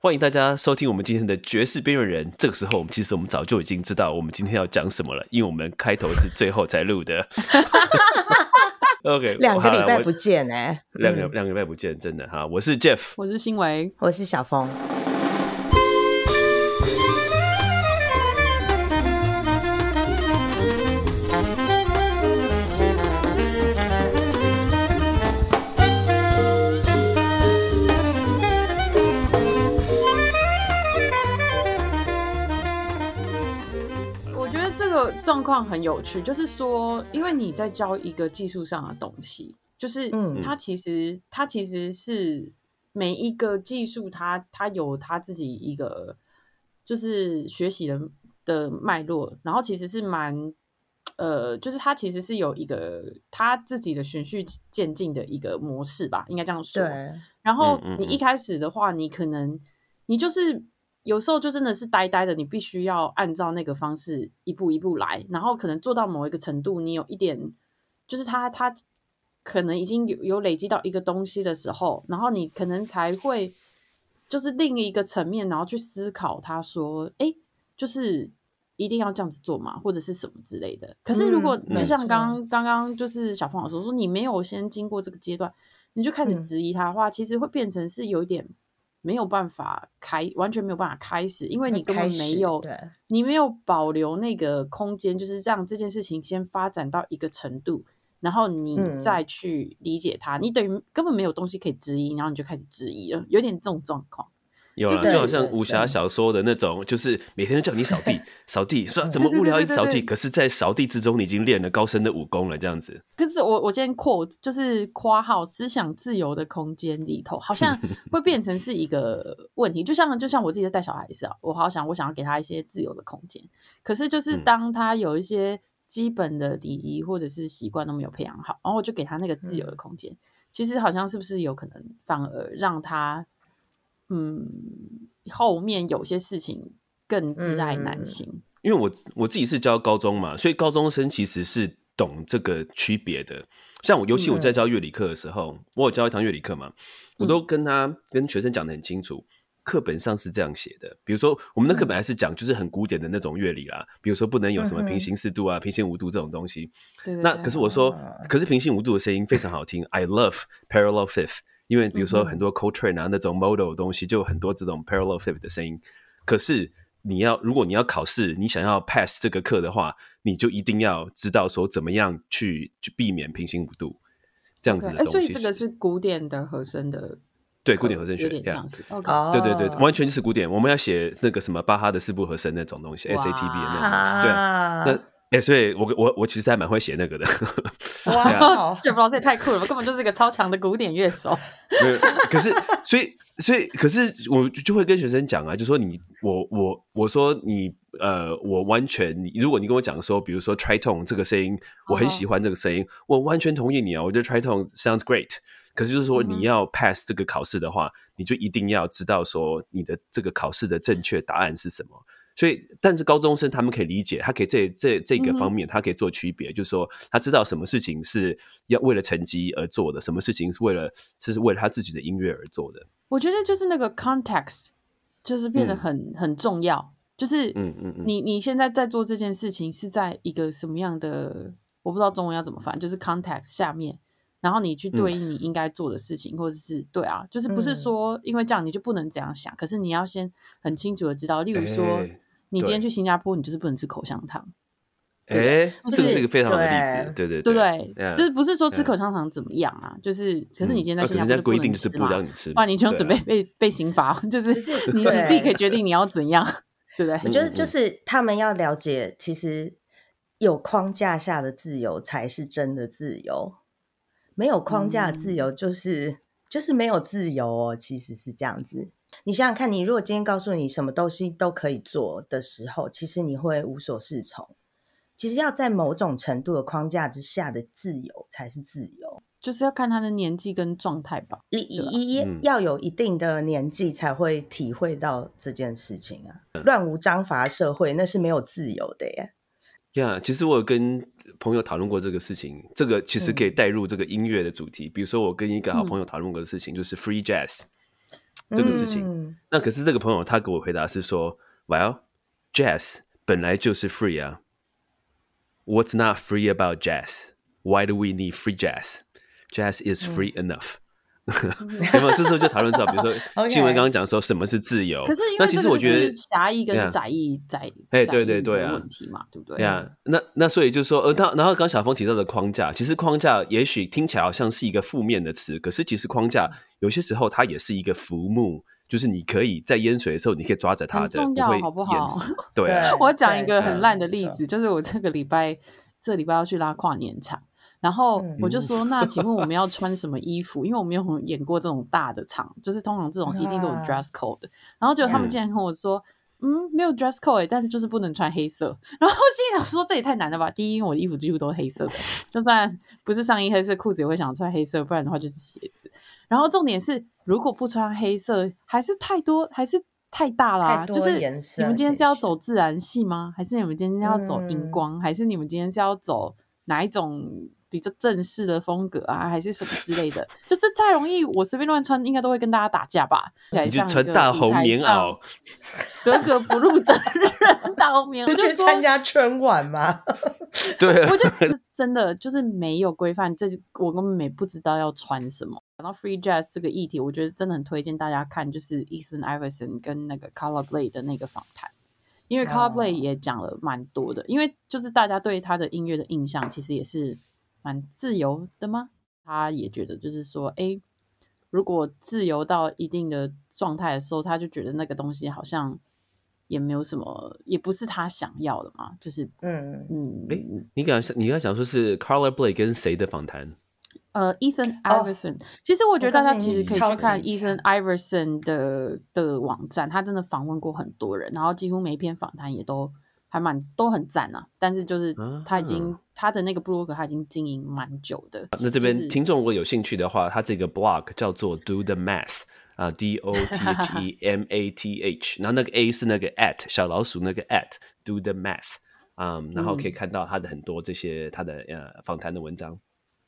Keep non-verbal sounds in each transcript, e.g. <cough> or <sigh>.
欢迎大家收听我们今天的《爵士边缘人》。这个时候，我们其实我们早就已经知道我们今天要讲什么了，因为我们开头是最后才录的。<laughs> OK，两个礼拜不见哎、两个嗯两个礼拜不见，真的哈。我是 Jeff，我是新维，我是小峰。状况很有趣，就是说，因为你在教一个技术上的东西，就是嗯它其实它其实是每一个技术它它有它自己一个就是学习的的脉络，然后其实是蛮呃，就是它其实是有一个它自己的循序渐进的一个模式吧，应该这样说。对，然后你一开始的话，你可能你就是有时候就真的是呆呆的，你必须要按照那个方式一步一步来，然后可能做到某一个程度，你有一点就是他他可能已经有有累积到一个东西的时候，然后你可能才会就是另一个层面，然后去思考，他说，哎，就是。一定要这样子做嘛，或者是什么之类的。可是如果嗯就像没错刚刚刚就是小凤老师说，你没有先经过这个阶段，你就开始嗯质疑他的话，其实会变成是有一点没有办法开，完全没有办法开始，因为你根本没有，你没有保留那个空间，就是让这件事情先发展到一个程度，然后你嗯。再去理解它，你等于根本没有东西可以质疑，然后你就开始质疑了，有点这种状况。有了，就好像武侠小说的那种，就是每天都叫你扫地，<laughs> 扫地，说怎么无聊一直扫地，可是，在扫地之中，你已经练了高深的武功了，这样子。可是我我今天括就是括号思想自由的空间里头，好像会变成是一个问题。<laughs> 就像就像我自己在带小孩是啊，我好想我想要给他一些自由的空间，可是就是嗯。当他有一些基本的礼仪或者是习惯都没有培养好，然后我就给他那个自由的空间，其实好像是不是有可能反而让他嗯后面有些事情更挚爱难行。因为我我自己是教高中嘛，所以高中生其实是懂这个区别的。像我，尤其我在教乐理课的时候，我有教一堂乐理课嘛，我都跟他跟学生讲的很清楚，课本上是这样写的。比如说，我们的课本还是讲就是很古典的那种乐理啦，比如说不能有什么平行四度啊、平行五度这种东西。对对对那可是我说啊，可是平行五度的声音非常好听，I love parallel fifth，因为比如说很多 Coltrane 啊那种 model 的东西，就有很多这种 parallel fifth 的声音。可是你要如果你要考试，你想要 pass 这个课的话，你就一定要知道说怎么样去去避免平行五度这样子的哎，东西。所以这个是古典的和声的对古典和声学这样子 OK。哦对对对，完全就是古典。我们要写那个什么巴哈的四部和声那种东西，SATB 的那种东西。对，啊那哎、所以我我我其实还蛮会写那个的。哇，Jeff 老师也太酷了吧，根本就是一个超强的古典乐手。没有，可是所以所以可是我就会跟学生讲啊，就说你我我我说你呃，我完全你如果你跟我讲说，比如说 tritone 这个声音，我很喜欢这个声音，我完全同意你啊，我觉得 tritone sounds great。可是就是说你要 pass 这个考试的话，你就一定要知道说你的这个考试的正确答案是什么。所以，但是高中生他们可以理解，他可以这这这个方面，他可以做区别，就是说他知道什么事情是要为了成绩而做的，什么事情是为了是为了他自己的音乐而做的。我觉得就是那个 context，就是变得很、很重要。就是嗯嗯嗯。你你现在在做这件事情是在一个什么样的，我不知道中文要怎么翻，就是 context 下面，然后你去对应你应该做的事情，或者是对啊，就是不是嗯。说因为这样你就不能这样想，可是你要先很清楚的知道，例如说、哎你今天去新加坡，你就是不能吃口香糖。哎，这个是一个非常好的例对子，对对对对对？就是不是说吃口香糖怎么样啊？就是，可是你今天在新加坡人家规定就是不让你吃嘛，不然你就准备被被刑罚，就是你你自己可以决定你要怎样，对不对？我觉得就是他们要了解，其实有框架下的自由才是真的自由，没有框架的自由就是、就是没有自由哦，其实是这样子。你想想看，你如果今天告诉你什么东西都可以做的时候，其实你会无所适从。其实要在某种程度的框架之下的自由才是自由。就是要看他的年纪跟状态吧。一一嗯要有一定的年纪才会体会到这件事情啊！乱无章法社会那是没有自由的耶。呀其实我有跟朋友讨论过这个事情，这个其实可以带入这个音乐的主题。比如说，我跟一个好朋友讨论过的事情，就是 free jazz。这个事情。嗯那可是这个朋友他给我回答是说，Well, jazz 本来就是 free 啊。What's not free about jazz? Why do we need free jazz? Jazz is free enough. 有 <laughs> 没有？这时候就讨论到，比如说 <laughs> 新闻刚刚讲说什么是自由，可是因那其实我觉得是狭义跟窄义窄哎对对对啊问题嘛，对不对？对呀，那那所以就是说，呃，那然后刚小峰提到的框架，其实框架也许听起来好像是一个负面的词，可是其实框架有些时候它也是一个浮木，就是你可以在淹水的时候，你可以抓着它很着，不会重要好不好淹死。<laughs> 对啊，我讲一个很烂的例子，就是我这个礼拜这礼拜要去拉跨年场，然后嗯我就说，那请问我们要 <laughs> 穿什么衣服？因为我没有演过这种大的场，就是通常这种一定都有啊 dress code 的。然后结果他们嗯竟然跟我说。嗯，没有 dress code，、欸、但是就是不能穿黑色。然后我心想说，这也太难了吧！第一，因为我的衣服几乎都是黑色的，就算不是上衣黑色，裤子也会想穿黑色，不然的话就是鞋子。然后重点是，如果不穿黑色，还是太多，还是太大啦、就是你们今天是要走自然系吗？还是你们今天要走荧嗯光？还是你们今天是要走哪一种比较正式的风格啊？还是什么之类的？就是太容易，我随便乱穿，应该都会跟大家打架吧？你就穿大红棉袄，，格格不入的人，大红棉袄，去参加春晚吗？<laughs> 对啊我，就是真的就是没有规范，这我根本没不知道要穿什么。讲到 free jazz 这个议题，我觉得真的很推荐大家看，就是 Eason Iverson 跟那个 Color Blade 的那个访谈，因为 Color 哦 Blade 也讲了蛮多的，因为就是大家对他的音乐的印象其实也是蛮自由的吗？他也觉得就是说，哎，如果自由到一定的状态的时候，他就觉得那个东西好像也没有什么，也不是他想要的嘛，就是嗯，嗯，哎你刚你刚想说是 Carla Blake 跟谁的访谈？呃，Ethan 哦 Iverson，、其实我觉得大家其实可以去看 Ethan Iverson 的的网站，他真的访问过很多人，然后几乎每一篇访谈也都还蛮都很赞啊。但是就是他已经、啊他的那个部落格他已经经营蛮久的。那这就是边听众如果有兴趣的话，他这个 blog 叫做 Do the Math 啊，D O T H E <laughs> M A T H，然后那个 A 是那个 at 小老鼠那个 at Do the Math，嗯，然后可以看到他的很多这些他的呃访谈的文章。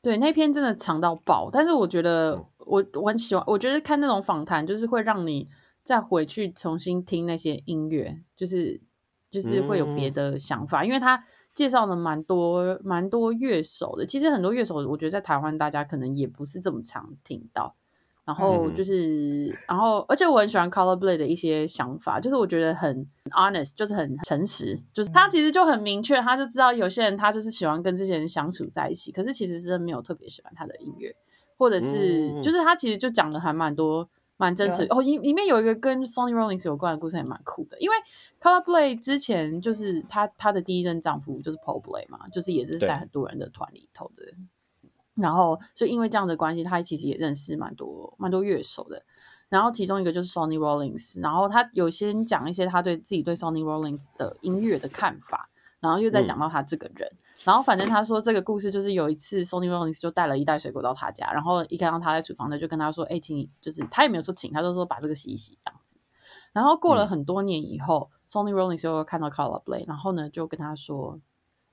对，那篇真的长到爆，但是我觉得嗯我我很喜欢，我觉得看那种访谈就是会让你再回去重新听那些音乐，就是就是会有别嗯的想法，因为他介绍了蛮多蛮多乐手的，其实很多乐手我觉得在台湾大家可能也不是这么常听到。然后嗯。就是，然后而且我很喜欢 Color Blade 的一些想法，就是我觉得很 honest，就是很诚实，就是他其实就很明确，他就知道有些人他就是喜欢跟这些人相处在一起，可是其实是没有特别喜欢他的音乐，或者是、嗯。就是他其实就讲的还蛮多蛮真实哦，里里面有一个跟 Sony Rollins 有关的故事也蛮酷的，因为 Color Play 之前就是她她的第一任丈夫就是 Paul Blade 嘛，就是也是在很多人的团里头的。然后，所以因为这样的关系，他其实也认识蛮多蛮多乐手的。然后其中一个就是 Sonny Rollins，然后他有先讲一些他对自己对 Sonny Rollins 的音乐的看法，然后又再讲到他这个人。然后反正他说这个故事就是有一次 Sonny Rollins 就带了一袋水果到他家，然后一看到他在厨房呢，就跟他说：“哎，请你就是他也没有说请，他就说把这个洗一洗这样子。”然后过了嗯很多年以后、s o n y Rollins 又看到 Carla Bley，然后呢就跟他说：“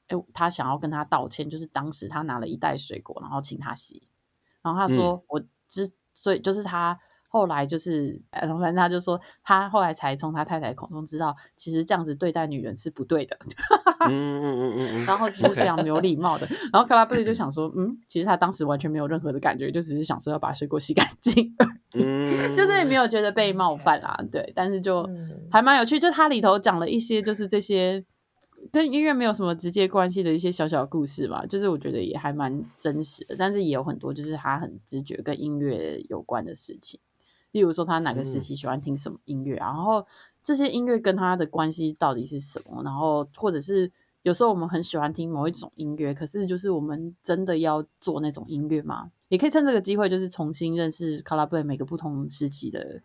哎，他想要跟他道歉，就是当时他拿了一袋水果，然后请他洗。然后他说：“我之所以就是他后来就是，呃然后反正他就说他后来才从他太太口中知道，其实这样子对待女人是不对的。嗯嗯嗯嗯嗯，然后其实非常没有礼貌的。然后卡拉布里就想说，嗯，其实他当时完全没有任何的感觉，就只是想说要把水果洗干净，嗯，就是也没有觉得被冒犯啦。对，但是就嗯还蛮有趣，就他里头讲了一些就是这些跟音乐没有什么直接关系的一些小小故事嘛，就是我觉得也还蛮真实的，但是也有很多就是他很直觉跟音乐有关的事情，例如说他哪个时期喜欢听什么音乐，然后这些音乐跟他的关系到底是什么，然后或者是有时候我们很喜欢听某一种音乐，可是就是我们真的要做那种音乐吗？也可以趁这个机会，就是重新认识 c o l a b 每个不同时期的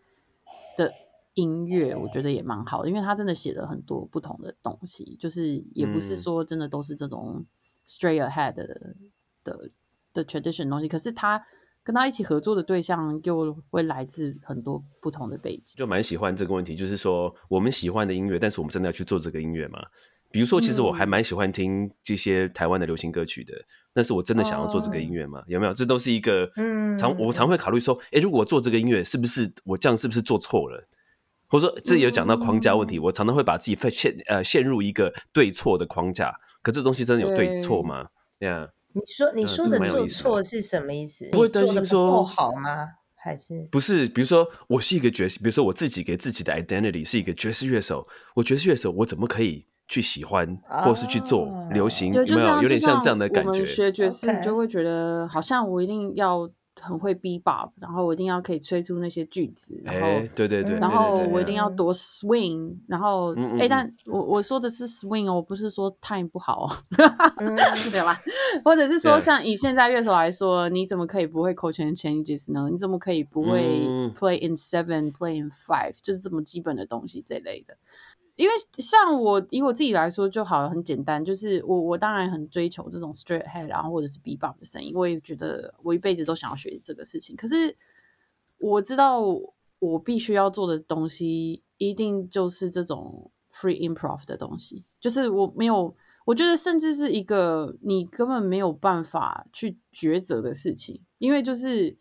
的音乐，我觉得也蛮好的，因为他真的写了很多不同的东西，就是也不是嗯。说真的都是这种 straight ahead 的的的 tradition 东西，可是他跟他一起合作的对象又会来自很多不同的背景。就蛮喜欢这个问题，就是说我们喜欢的音乐，但是我们真的要去做这个音乐吗？比如说，其实我还嗯蛮喜欢听这些台湾的流行歌曲的，但是我真的想要做这个音乐吗？有没有？这都是一个嗯常我常会考虑说，诶，如果我做这个音乐，是不是我这样是不是做错了？或者说，这有讲到框架问题，我常常会把自己陷呃陷入一个对错的框架。可这东西真的有对错吗？对呀，你说你说的做错是什么意思？不会做得不担心说不好吗？还是不是，比如说我是一个爵士，比如说我自己给自己的 identity 是一个爵士乐手，我爵士乐手，我怎么可以去喜欢，或是去做哦流行？对，有没有有点像这样的感觉？学爵士，你就会觉得好像我一定要很会 b bop，然后我一定要可以吹出那些句子，然后。哎，对对对，然后我一定嗯要多 swing，然后哎、嗯嗯嗯但我我说的是 swing 哦，我不是说 time 不好哦，嗯 <laughs> 对吧？或者是说，像以现在乐手来说，你怎么可以不会 chord change changes 呢？你怎么可以不会嗯 play in seven、play in five？就是这么基本的东西这类的。因为像我以我自己来说就好了，很简单，就是我我当然很追求这种 straight head，然后或者是 bebop 的声音，我也觉得我一辈子都想要学这个事情。可是我知道我必须要做的东西，一定就是这种 free improv 的东西，就是我没有，我觉得甚至是一个你根本没有办法去抉择的事情，因为就是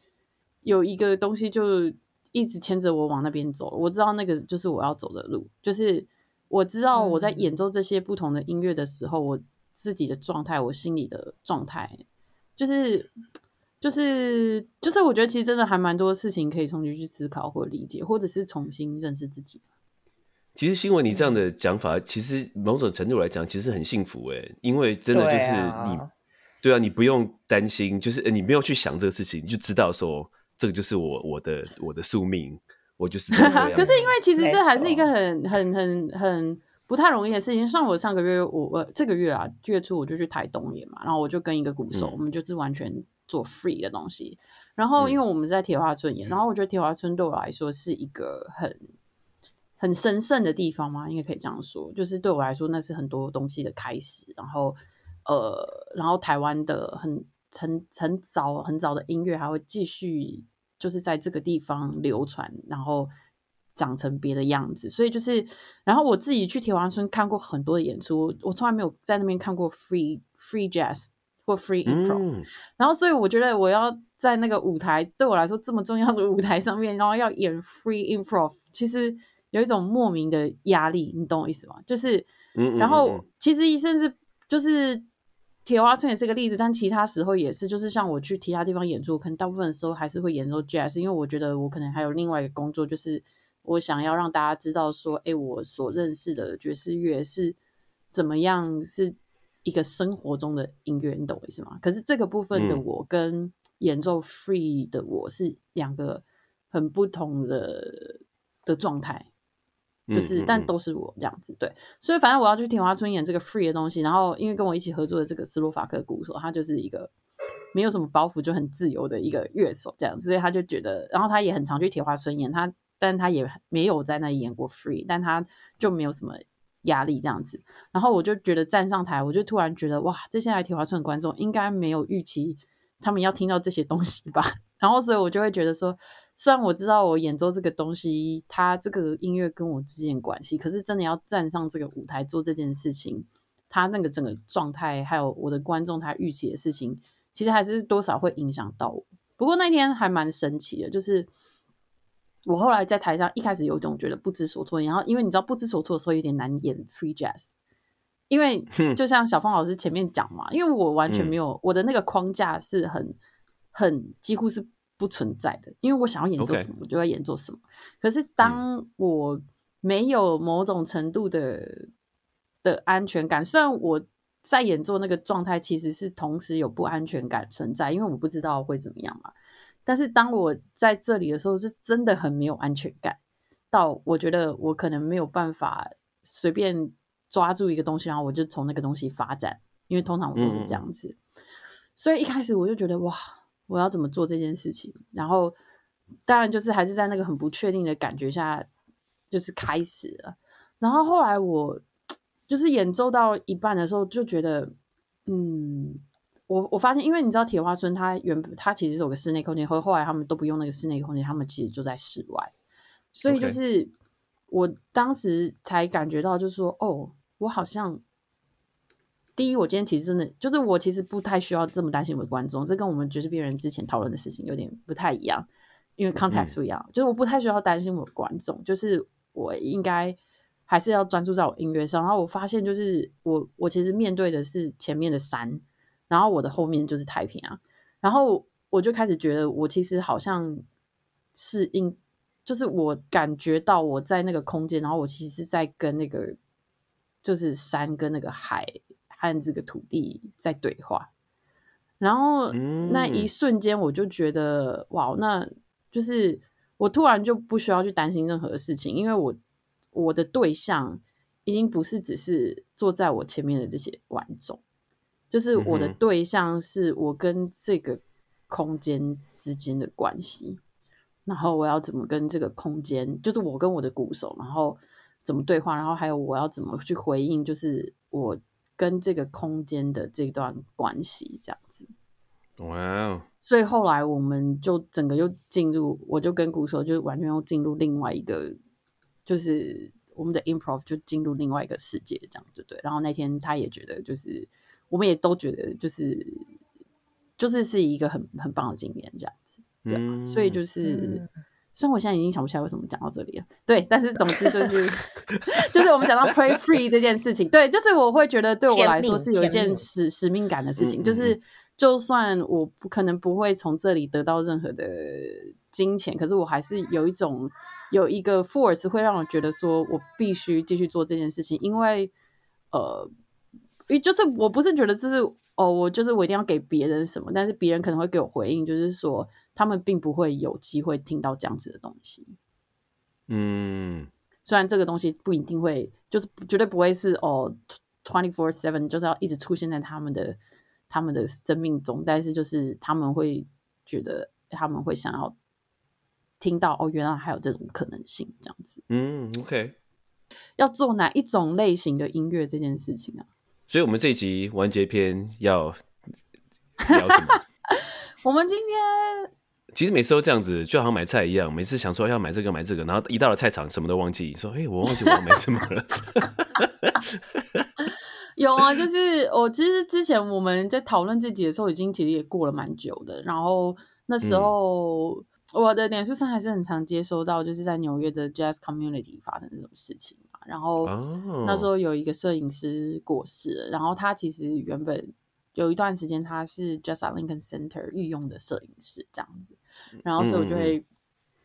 有一个东西就一直牵着我往那边走，我知道那个就是我要走的路，就是我知道我在嗯演奏这些不同的音乐的时候，我自己的状态，我心里的状态，就是就是就是，我觉得其实真的还蛮多事情可以重新去思考或理解，或者是重新认识自己。其实新闻你这嗯样的讲法，其实某种程度来讲，其实很幸福诶，因为真的就是啊你，对啊，你不用担心，就是呃你没有去想这个事情，你就知道说这个就是我我的我的宿命，我就是这 <laughs> 样。可是因为其实这还是一个很很很很不太容易的事情。像我上个月，我我这个月啊月初我就去台东演嘛，然后我就跟一个鼓手，嗯我们就是完全做 free 的东西。然后因为我们在铁花村演，然后我觉得铁花村对我来说是一个很很神圣的地方嘛，应该可以这样说。就是对我来说，那是很多东西的开始。然后呃，然后台湾的很很很早很早的音乐还会继续就是在这个地方流传，然后长成别的样子。所以就是，然后我自己去铁花村看过很多的演出，我从来没有在那边看过 free free jazz 或 free improv。嗯，然后，所以我觉得我要在那个舞台对我来说这么重要的舞台上面，然后要演 free improv，其实有一种莫名的压力，你懂我意思吗？就是，然后嗯其实甚至就是铁花村也是个例子，但其他时候也是，就是像我去其他地方演出，可能大部分的时候还是会演奏 jazz，因为我觉得我可能还有另外一个工作，就是我想要让大家知道说，哎，我所认识的爵士乐是怎么样，是一个生活中的音乐，你懂我意思吗？可是这个部分的嗯我跟演奏 free 的我是两个很不同的的状态。就是，嗯嗯嗯。但都是我这样子，对，所以反正我要去田华村演这个 free 的东西，然后因为跟我一起合作的这个斯洛伐克鼓手，他就是一个没有什么包袱就很自由的一个乐手这样子，所以他就觉得，然后他也很常去铁花村演，他但他也没有在那里演过 free，但他就没有什么压力这样子，然后我就觉得站上台，我就突然觉得哇，这些来铁花村的观众应该没有预期他们要听到这些东西吧，<laughs> 然后所以我就会觉得说。虽然我知道我演奏这个东西，它这个音乐跟我之间关系，可是真的要站上这个舞台做这件事情，他那个整个状态，还有我的观众他预期的事情，其实还是多少会影响到我。不过那天还蛮神奇的，就是我后来在台上一开始有一种觉得不知所措，然后因为你知道不知所措的时候有点难演 free jazz，因为就像小芳老师前面讲嘛，因为我完全没有、我的那个框架是很很几乎是。不存在的，因为我想要演奏什么我就要演奏什么。可是当我没有某种程度的的安全感，虽然我在演奏那个状态其实是同时有不安全感存在，因为我不知道会怎么样嘛。但是当我在这里的时候，是真的很没有安全感，到我觉得我可能没有办法随便抓住一个东西，然后我就从那个东西发展，因为通常我都是这样子。所以一开始我就觉得哇。我要怎么做这件事情？然后当然就是还是在那个很不确定的感觉下，就是开始了。然后后来我就是演奏到一半的时候，就觉得，嗯，我我发现，因为你知道铁花村它原本它其实有个室内空间，后后来他们都不用那个室内空间，他们其实就在室外，所以就是我当时才感觉到，就是说，哦，我好像第一，我今天其实真的就是我其实不太需要这么担心我的观众，这跟我们爵士病人之前讨论的事情有点不太一样，因为 context 不一样，就是我不太需要担心我的观众，就是我应该还是要专注在我音乐上。然后我发现，就是我我其实面对的是前面的山，然后我的后面就是太平洋，然后我就开始觉得我其实好像是应，就是我感觉到我在那个空间，然后我其实在跟那个就是山跟那个海。和这个土地在对话，然后那一瞬间我就觉得哇，那就是我突然就不需要去担心任何事情，因为我我的对象已经不是只是坐在我前面的这些观众，就是我的对象是我跟这个空间之间的关系，然后我要怎么跟这个空间，就是我跟我的鼓手，然后怎么对话，然后还有我要怎么去回应，就是我。跟这个空间的这段关系，这样子，哇哦！所以后来我们就整个又进入，我就跟鼓手就完全又进入另外一个，就是我们的 improv 就进入另外一个世界，这样子对。然后那天他也觉得，就是我们也都觉得，就是就是是一个很很棒的经验，这样子，对。所以就是。虽然我现在已经想不起来为什么讲到这里了，对，但是总之就是 <laughs> 就是我们讲到 pray free 这件事情，对，就是我会觉得对我来说是有一件使使命感的事情，就是。就算我不可能不会从这里得到任何的金钱，可是我还是有一种有一个 force 会让我觉得说我必须继续做这件事情，因为呃，就是我不是觉得这是哦，我就是我一定要给别人什么，但是别人可能会给我回应，就是说。他们并不会有机会听到这样子的东西，嗯，虽然这个东西不一定会，就是绝对不会是哦，twenty four seven 就是要一直出现在他们的他们的生命中，但是就是他们会觉得他们会想要听到哦，原来还有这种可能性，这样子，嗯，OK，要做哪一种类型的音乐这件事情啊？所以我们这一集完结篇要 <laughs> 聊什么？<laughs> 我们今天。其实每次都这样子，就好像买菜一样，每次想说要买这个买这个，然后一到了菜场什么都忘记，说：“哎，我忘记我要买什么了。<laughs> ”有啊，就是我其实之前我们在讨论这集的时候，已经其实也过了蛮久的。然后那时候我的脸书上还是很常接收到，就是在纽约的 Jazz Community 发生这种事情嘛。然后那时候有一个摄影师过世了，然后他其实原本。有一段时间，他是 Just at Lincoln Center 御用的摄影师，这样子。然后，所以我就会，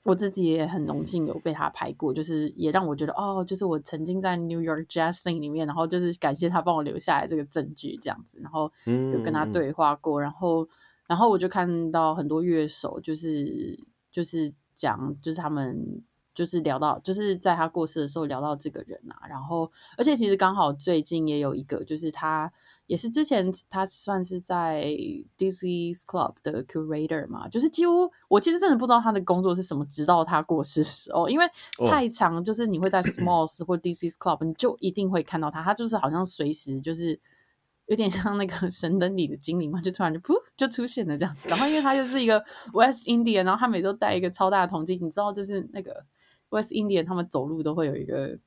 我自己也很荣幸有被他拍过，就是也让我觉得，哦，就是我曾经在 New York Jazz Scene 里面，然后就是感谢他帮我留下来这个证据，这样子。然后有跟他对话过，然后，然后我就看到很多乐手，就是就是讲，就是他们就是聊到，就是在他过世的时候聊到这个人啊。然后，而且其实刚好最近也有一个，就是他。也是之前他算是在 DC Club 的 curator 嘛，就是几乎我其实真的不知道他的工作是什么，直到他过世的时候，因为太长，就是你会在 Smalls 或 DC Club，你就一定会看到他，他就是好像随时就是有点像那个 <laughs> 神灯里的精灵嘛，就突然就噗就出现了这样子。然后因为他就是一个 West Indian，然后他每周带一个超大的铜镜，你知道就是那个 West Indian 他们走路都会有一个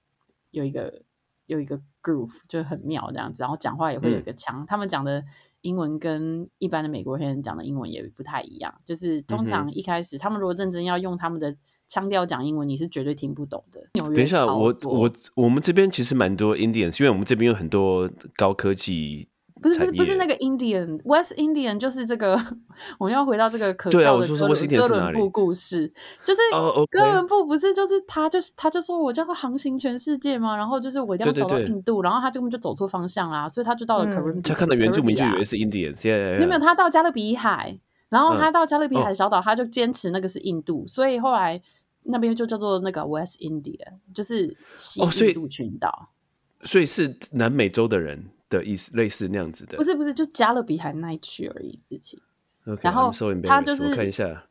有一个。有一个 groove 就很妙这样子，然后讲话也会有一个腔。他们讲的英文跟一般的美国人讲的英文也不太一样。就是通常一开始他们如果认真要用他们的腔调讲英文，你是绝对听不懂的。等一下，我我我们这边其实蛮多 Indians，因为我们这边有很多高科技。不是不是不是那个 Indian West Indian，就是这个我们要回到这个可笑的哥伦哥伦布故事，就是哥伦布不是就是他就是他就说我就要航行全世界嘛，然后就是我一定要走到印度，然后他根本就走错方向啦，所以他就到了。他看到原住民就以为是 Indian，没有没有，他到加勒比海，然后他到加勒比海小岛，他就坚持那个是印度，所以后来那边就叫做那个 West India，就是西印度群岛，所以是南美洲的人。的意思类似那样子的，不是不是，就加勒比海那一区而已事情。然后他就是看一下，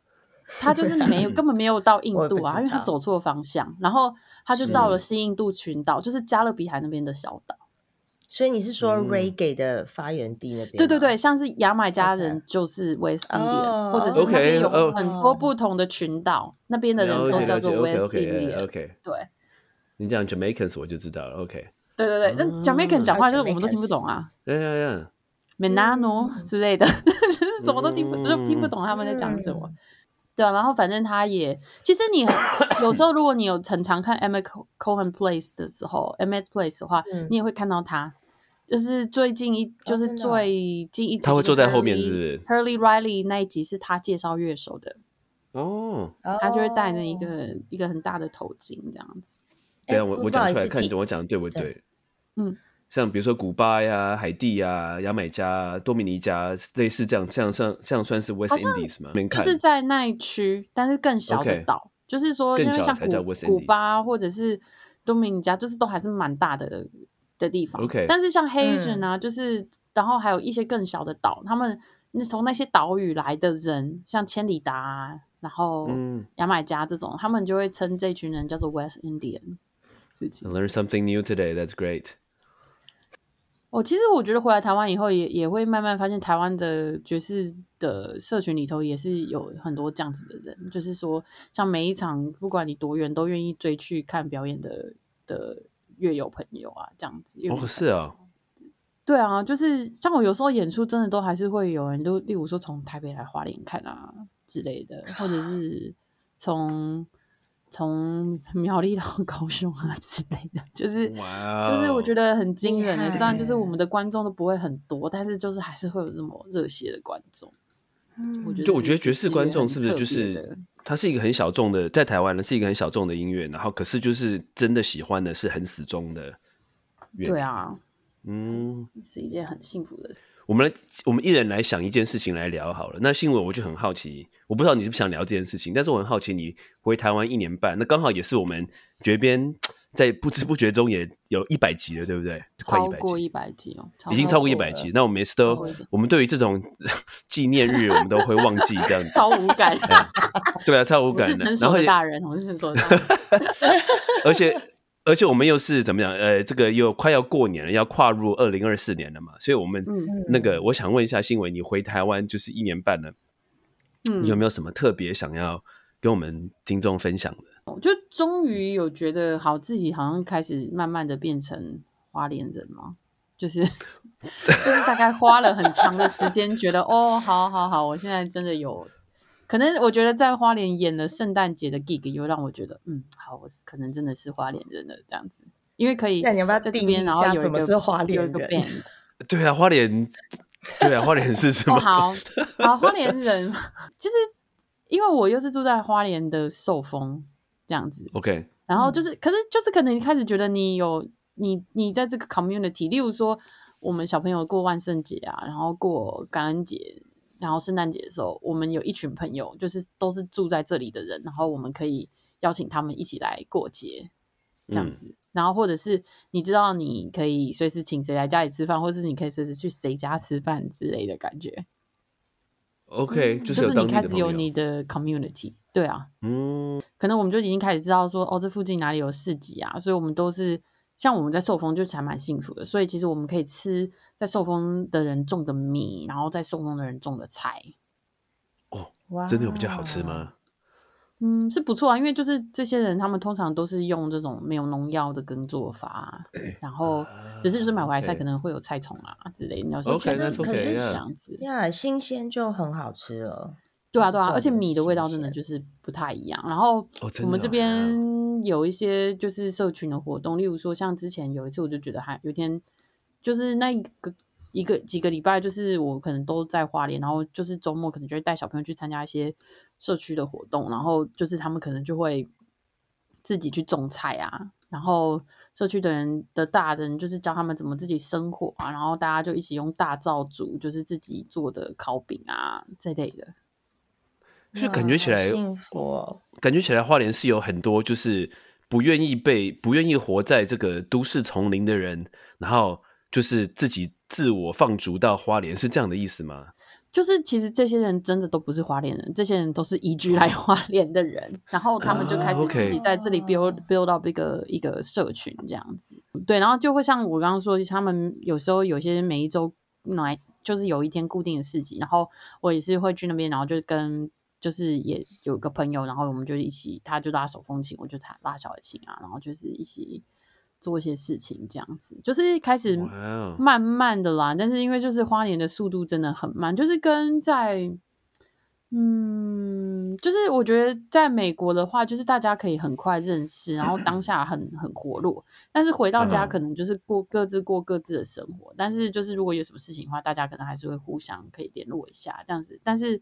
他就是没有 <laughs> 根本没有到印度啊，因为他走错方向，然后他就到了新印度群岛，就是加勒比海那边的小岛。所以你是说 Reggae 的发源地那边？对对对，像是牙买加人就是 West Indian，或者是那边有很多不同的群岛，那边的人都叫做 West Indian。OK，对，你讲 Jamaicans 我就知道了。OK。对对对，那 Jamaican 讲话就是我们都听不懂啊。呀呀呀，，Menano 之类的，<laughs> 就是什么都听不就听不懂他们在讲什么。对啊，然后反正他也，其实你很有时候如果你有很常看 Emma Co- Cohen Place 的时候，Emma Place 的话，嗯。你也会看到他，就是最近一就是最近一，他会坐在后面是不是？Hurley Riley 那一集是他介绍乐手的，哦，他就会戴着一哦。个一个很大的头巾这样子。对啊，哎我我讲出来看提我讲的对不对？嗯，像比如说古巴呀、海地呀、牙买加、多米尼加，类似这样，像像像算是 West Indies 嘛？没就是在那一区，但是更小的岛就是说，因为像古古巴或者是多米尼加，就是都还是蛮大的的地方。OK 但是像 h a s i a n 啊，就是然后还有一些更小的岛，他们那从那些岛屿来的人，像千里达啊，然后嗯牙买加这种，他们就会称这群人叫做 West Indian。事情 I learned something new today. That's great. 哦，其实我觉得回来台湾以后也，也会慢慢发现台湾的爵士的社群里头也是有很多这样子的人，就是说，像每一场不管你多远，都愿意追去看表演的的乐友朋友啊，这样子。哦，朋是啊，对啊，就是像我有时候演出，真的都还是会有人，就例如说从台北来花莲看啊之类的，或者是从从 <laughs> 苗栗到高雄啊之类的，就是就是我觉得很惊人的。虽然就是我们的观众都不会很多，但是就是还是会有这么热血的观众。嗯我觉得就我觉得爵士观众是不是就是他是一个很小众的，在台湾呢是一个很小众的音乐，然后可是就是真的喜欢的是很死忠的对，啊，嗯，是一件很幸福的事。我们来，我们一人来想一件事情来聊好了。那新闻我就很好奇，我不知道你是不是想聊这件事情，但是我很好奇，你回台湾一年半，那刚好也是我们绝边 <tsk> 在不知不觉中也有一百集了，对不对？快一百集，超过一百集哦，已经超过一百集。那我们每次都我们对于这种纪念日，我们都会忘记这样子。超无感。对啊，超无感的。是成熟然后也的大人，我是成熟的大人。<laughs> <laughs> 而且而且我们又是怎么讲？呃，这个又快要过年了，要跨入二零二四年了嘛，所以我们嗯那个，我想问一下新伟，你回台湾就是一年半了，嗯你有没有什么特别想要跟我们听众分享的？我就终于有觉得好，自己好像开始慢慢的变成花莲人嘛，就是 <laughs> 就是大概花了很长的时间，觉得哦，好好好，我现在真的有，可能我觉得在花莲演了圣诞节的 gig，又让我觉得嗯，好，我是可能真的是花莲人了这样子，因为可以那你要不要在这边，定义一然后有一个下什么是花有一个莲人？band。<laughs> 对啊，花莲，对啊，花莲是什哦，么？<laughs> 好，好，花莲人，其实因为我又是住在花莲的寿丰这样子，OK，嗯然后就是，可是就是可能你开始觉得你有你你在这个 community，例如说我们小朋友过万圣节啊，然后过感恩节，然后圣诞节的时候，我们有一群朋友，就是都是住在这里的人，然后我们可以邀请他们一起来过节，这样嗯子。然后或者是你知道你可以随时请谁来家里吃饭，或是你可以随时去谁家吃饭之类的感觉，OK，就是你开始有。你的 community，对啊，嗯，可能我们就已经开始知道说，哦，这附近哪里有市集啊，所以我们都是像我们在寿丰就还蛮幸福的，所以其实我们可以吃在寿丰的人种的米，然后在寿丰的人种的菜，哇真的有比较好吃？吗？嗯，是不错啊，因为就是这些人他们通常都是用这种没有农药的耕作法啊，然后只是就是买回来菜可能会有菜虫啊之类的，你要是 OK，选 that's 择 okay，这样子，呀，新鲜就很好吃了。对啊，对啊，而且米的味道真的就是不太一样。然后我们这边有一些就是社群的活动，例如说像之前有一次，我就觉得还有一天就是那一个一个几个礼拜，就是我可能都在花莲，然后就是周末可能就会带小朋友去参加一些社区的活动，然后就是他们可能就会自己去种菜啊，然后社区的人的大人就是教他们怎么自己生火啊，然后大家就一起用大灶煮，就是自己做的烤饼啊这类的。就感觉起来幸福哦。感觉起来花莲是有很多就是不愿意被不愿意活在这个都市丛林的人，然后就是自己自我放逐到花莲，是这样的意思吗？就是其实这些人真的都不是花莲人，这些人都是移居来花莲的人，然后他们就开啊始自己在这里 build build up 一个一个社群这样子。对，然后就会像我刚刚说，他们有时候有些每一周来就是有一天固定的市集，然后我也是会去那边，然后就跟就是也有个朋友，然后我们就一起，他就拉手风琴，我就弹拉小提琴啊，然后就是一起做一些事情，这样子就是开始慢慢的啦。但是因为就是花莲的速度真的很慢，就是跟在嗯，就是我觉得在美国的话，就是大家可以很快认识，然后当下很很活络。但是回到家嗯可能就是过各自过各自的生活。但是就是如果有什么事情的话，大家可能还是会互相可以联络一下这样子。但是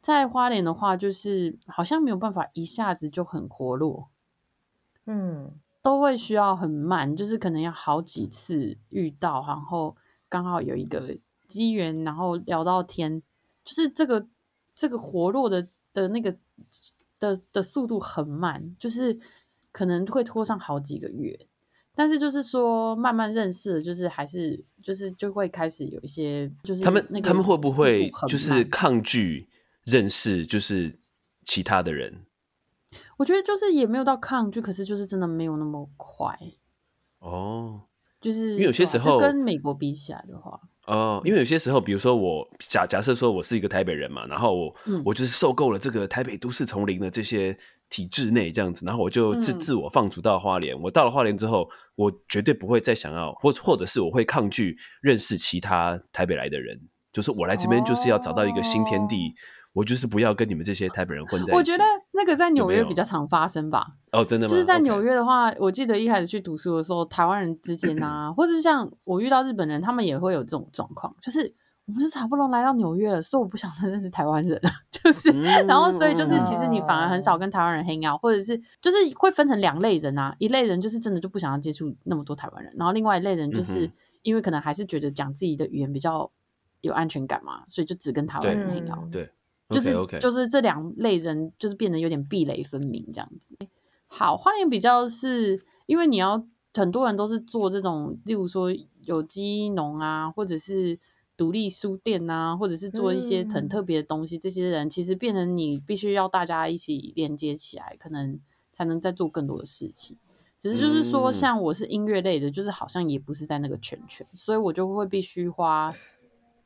在花莲的话，就是好像没有办法一下子就很活络。嗯，都会需要很慢，就是可能要好几次遇到，然后刚好有一个机缘，然后聊到天，就是这个这个活络的的那个的的速度很慢，就是可能会拖上好几个月。但是就是说，慢慢认识了，就是还是就是就会开始有一些，就是他们那个他们会不会就是抗拒认识就是其他的人？我觉得就是也没有到抗拒，可是就是真的没有那么快，哦就是因为有些时候跟美国比起来的话，哦，因为有些时候，比如说我假假设说我是一个台北人嘛，然后我、嗯我就是受够了这个台北都市丛林的这些体制内这样子，然后我就自、嗯自我放逐到花莲。我到了花莲之后，我绝对不会再想要，或或者是我会抗拒认识其他台北来的人，就是我来这边就是要找到一个新天地，我就是不要跟你们这些台北人混在一起。我觉得那个在纽约比较常发生吧。哦，真的吗？就是在纽约的话，我记得一开始去读书的时候，台湾人之间啊，<clears throat> 或者是像我遇到日本人，他们也会有这种状况，就是我们是好不容易来到纽约了，所以我不想再认识台湾人了，<laughs> 就是，嗯然后所以就是其实你反而很少跟台湾人 hang out，或者是就是会分成两类人啊，一类人就是真的就不想要接触那么多台湾人，然后另外一类人就是因为可能还是觉得讲自己的语言比较有安全感嘛，所以就只跟台湾人 hang out。嗯对，就是就是这两类人就是变得有点壁垒分明这样子。好，花莲比较是因为你要很多人都是做这种，例如说有机农啊，或者是独立书店啊，或者是做一些很嗯特别的东西，这些人其实变成你必须要大家一起连接起来，可能才能再做更多的事情。只是就是说，嗯像我是音乐类的，就是好像也不是在那个圈圈，所以我就会必须花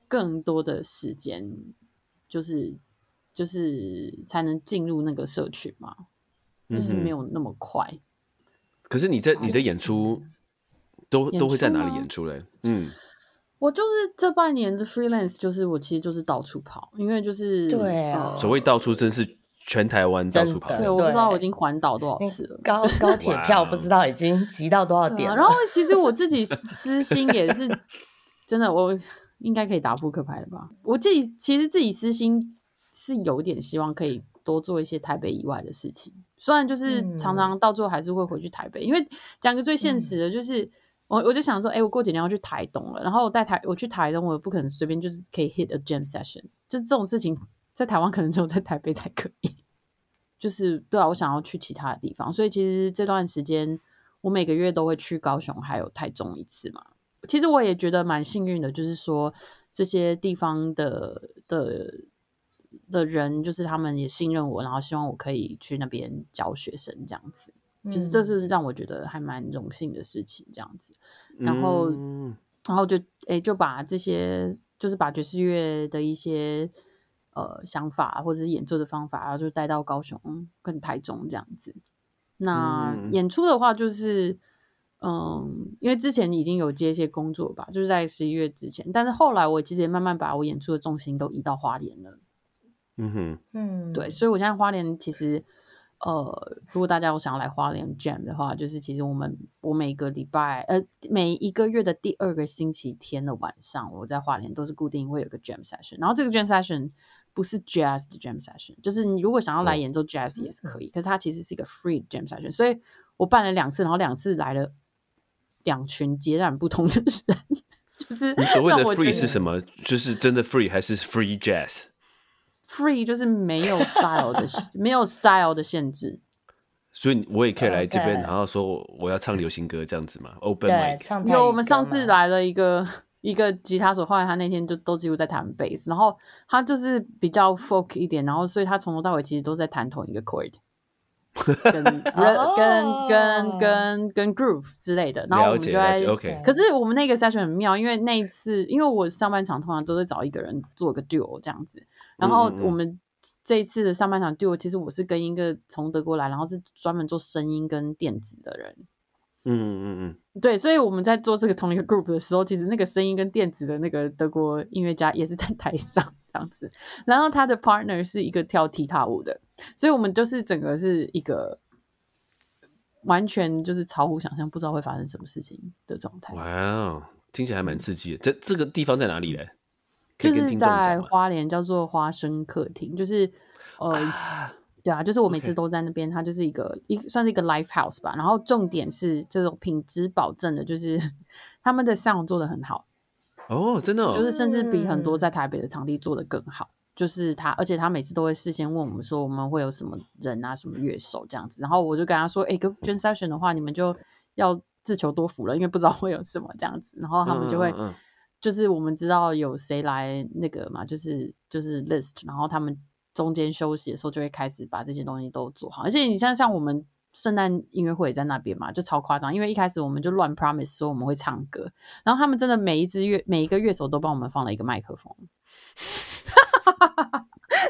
更多的时间，就是就是才能进入那个社群嘛，就是没有那么快。可是你在你的演出都演都会在哪里演出嘞？嗯，我就是这半年的 freelance，就是我其实就是到处跑，因为就是对啊呃所谓到处真是全台湾到处跑对，我不知道我已经环岛多少次了。高高铁票不知道已经集到多少点了。啊然后其实我自己私心也是 <laughs> 真的，我应该可以打扑克牌了吧？我自己其实自己私心是有点希望可以多做一些台北以外的事情，虽然就是常常到最后还是会回去台北，因为讲个最现实的，就是。我我就想说，哎、我过几年要去台东了，然后我带台我去台东，我也不可能随便就是可以 hit a jam session，就是这种事情在台湾可能只有在台北才可以。<laughs> 就是对啊，我想要去其他的地方，所以其实这段时间我每个月都会去高雄还有台中一次嘛。其实我也觉得蛮幸运的，就是说这些地方的的的人，就是他们也信任我，然后希望我可以去那边教学生这样子。就是这嗯是让我觉得还蛮荣幸的事情，这样子。然后嗯然后就诶、就把这些就是把爵士乐的一些呃想法或者是演奏的方法，然后就带到高雄跟台中这样子。那嗯演出的话，就是嗯，因为之前已经有接一些工作吧，就是在十一月之前，但是后来我其实也慢慢把我演出的重心都移到花莲了。嗯哼，嗯，对，所以我现在花莲其实，呃，如果大家有想要来花莲 jam 的话，就是其实我们我每个礼拜呃每一个月的第二个星期天的晚上，我在花莲都是固定会有个 jam session，然后这个 jam session 不是 jazz 的 jam session，就是你如果想要来哦。演奏 jazz 也是可以，可是它其实是一个 free jam session，所以我办了两次，然后两次来了两群截然不同的人，<laughs> 就是你所谓的 free 是什么？就是真的 free 还是 free jazz？Free 就是没有 style 的没有 style 的限制。所以我也可以来这边，然后说我我要唱流行歌这样子嘛？Open。有，我们上次来了一个一个吉他手，后来他那天就都几乎在弹贝斯，然后他就是比较 folk 一点，然后所以他从头到尾其实都在弹同一个 chord，<laughs> 跟哦跟跟跟跟 groove 之类的，然后我了们就在解了解，OK。可是我们那个 session 很妙，因为那一次，因为我上半场通常都是找一个人做个 duo 这样子，然后我们这一次的上半场 duo，其实我是跟一个从德国来，然后是专门做声音跟电子的人，嗯嗯嗯对，所以我们在做这个同一个 group 的时候，其实那个声音跟电子的那个德国音乐家也是在 <laughs> 台上这样子，然后他的 partner 是一个跳踢踏舞的，所以我们就是整个是一个完全就是超乎想象，不知道会发生什么事情的状态嗯，。哇哦，听起来还蛮刺激的。这这个地方在哪里嘞？就是在？花莲叫做花生客厅，就是呃，对啊，就是我每次都在那边，它就是一个一算是一个 live house 吧。然后重点是这种品质保证的，就是他们的 sound 做的很好，哦，真的、哦，就是甚至比很多嗯在台北的场地做的更好。就是他，而且他每次都会事先问我们说我们会有什么人啊、什么乐手这样子，然后我就跟他说，哎、跟 Jam Session 的话，你们就要自求多福了，因为不知道会有什么这样子，然后他们就会嗯嗯嗯就是我们知道有谁来那个嘛，就是就是 list，然后他们中间休息的时候就会开始把这些东西都做好。而且你像像我们圣诞音乐会也在那边嘛，就超夸张，因为一开始我们就乱 promise 说我们会唱歌，然后他们真的每一支乐每一个乐手都帮我们放了一个麦克风。<laughs>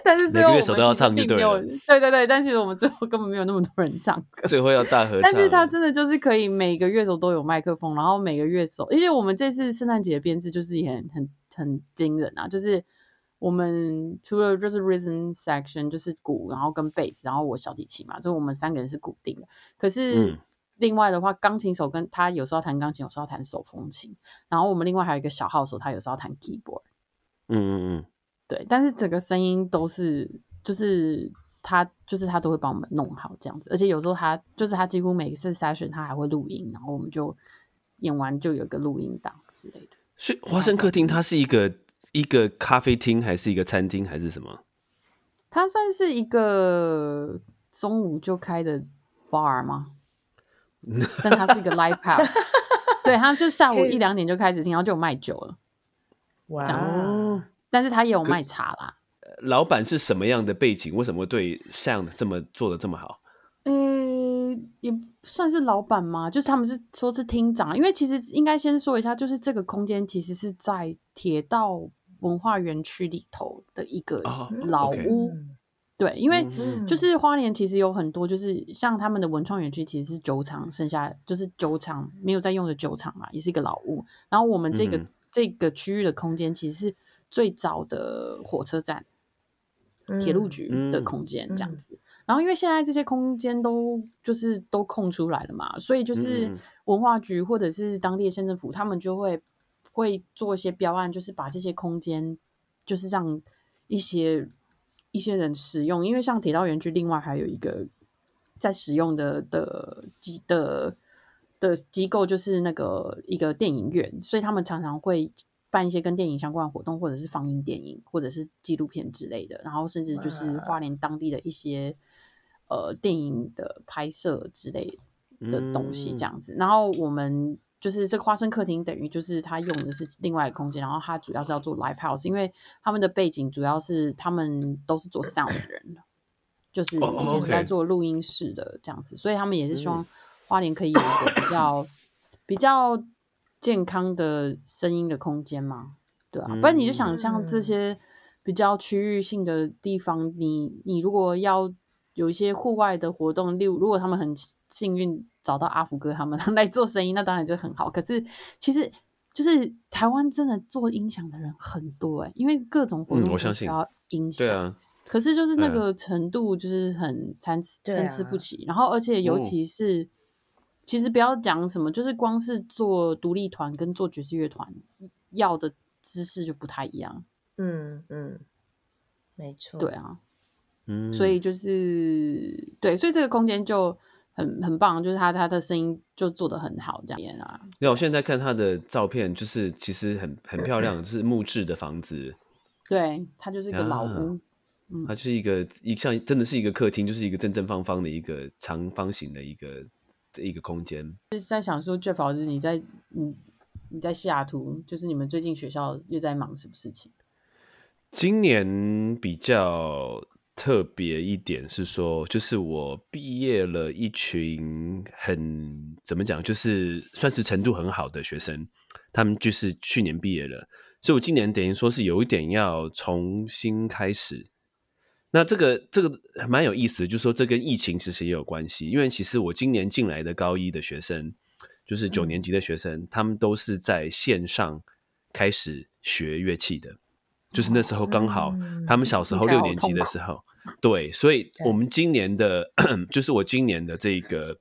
但是最后每个乐手都要唱就并没有对了对对对，但其实我们最后根本没有那么多人唱歌。最后要大合唱，<laughs> 但是他真的就是可以每个乐手都有麦克风，然后每个乐手，因为我们这次圣诞节的编制就是也很很很惊人啊，就是我们除了就是 rhythm section 就是鼓，然后跟 bass，然后我小提琴嘛，就我们三个人是固定的。可是嗯另外的话，钢琴手跟他有时候弹钢琴，有时候弹手风琴，然后我们另外还有一个小号手，他有时候弹 keyboard。嗯嗯嗯，对，但是整个声音都是，就是他，就是他都会帮我们弄好这样子，而且有时候他就是他几乎每一次 session 他还会录音，然后我们就演完就有个录音档之类的。所以花生客厅它是一个一个咖啡厅，还是一个餐厅，还是什么？它算是一个中午就开的 bar 吗？但它是一个 live house，<laughs> 对，它就下午一两点就开始听，然后就有卖酒了，哇但是他也有卖茶啦。老板是什么样的背景？为什么会对 sound 这么做的这么好？呃，也算是老板吗？就是他们是说是厅长，因为其实应该先说一下，就是这个空间其实是在铁道文化园区里头的一个哦老屋。嗯对，因为嗯就是花莲其实有很多，就是像他们的文创园区其实是酒厂剩下，就是酒厂没有在用的酒厂嘛，也是一个老屋。然后我们这个、嗯这个区域的空间其实是最早的火车站。铁路局的嗯空间这样嗯子。然后因为现在这些空间都就是都空出来了嘛，所以就是文化局或者是当地的县政府，他们就会会做一些标案，就是把这些空间就是让一些一些人使用，因为像铁道园区，另外还有一个在使用的的机的的机构，就是那个一个电影院，所以他们常常会办一些跟电影相关的活动，或者是放映电影，或者是纪录片之类的，然后甚至就是花莲当地的一些呃电影的拍摄之类的东西这样子。然后我们就是这个花生客厅，等于就是他用的是另外的空间，然后他主要是要做 live house，因为他们的背景主要是他们都是做 sound 的人，就是哦以前是在做录音室的这样子，所以他们也是希望花莲可以有一个比较比较健康的声音的空间嘛，对啊，不然你就想象这嗯。些比较区域性的地方，你你如果要有一些户外的活动，例如如果他们很幸运找到阿福哥他们 <laughs> 来做声音，那当然就很好。可是其实就是台湾真的做音响的人很多哎、因为各种活动都嗯我相信需要音响，对啊，可是就是那嗯。个程度就是很参参差啊。不齐，然后而且尤哦。其是、其实不要讲什么，就是光是做独立团跟做爵士乐团要的知识就不太一样，嗯嗯，没错，对啊，嗯，所以就是对，所以这个空间就很很棒，就是他他的声音就做的很好，这样。啊，那我现在看他的照片，就是其实很很漂亮，就是木质的房子，<coughs> 对，它就是一个老啊屋，它就是一个一像真的是一个客厅，就是一个正正方方的一个长方形的一个的一个空间。就是在想说，Jeff 老师你在你你在西雅图，就是你们最近学校又在忙什么事情？今年比较特别一点是说，就是我毕业了一群很怎么讲，就是算是程度很好的学生，他们就是去年毕业了，所以我今年等于说是有一点要重新开始。那这个这个蛮有意思的，就是说这跟疫情其实也有关系，因为其实我今年进来的高一的学生，就是九年级的学生，他们都是在线上开始学乐器的。就是那时候刚好，他们小时候六年级的时候，对，所以我们今年的，<clears throat> 就是我今年的这个，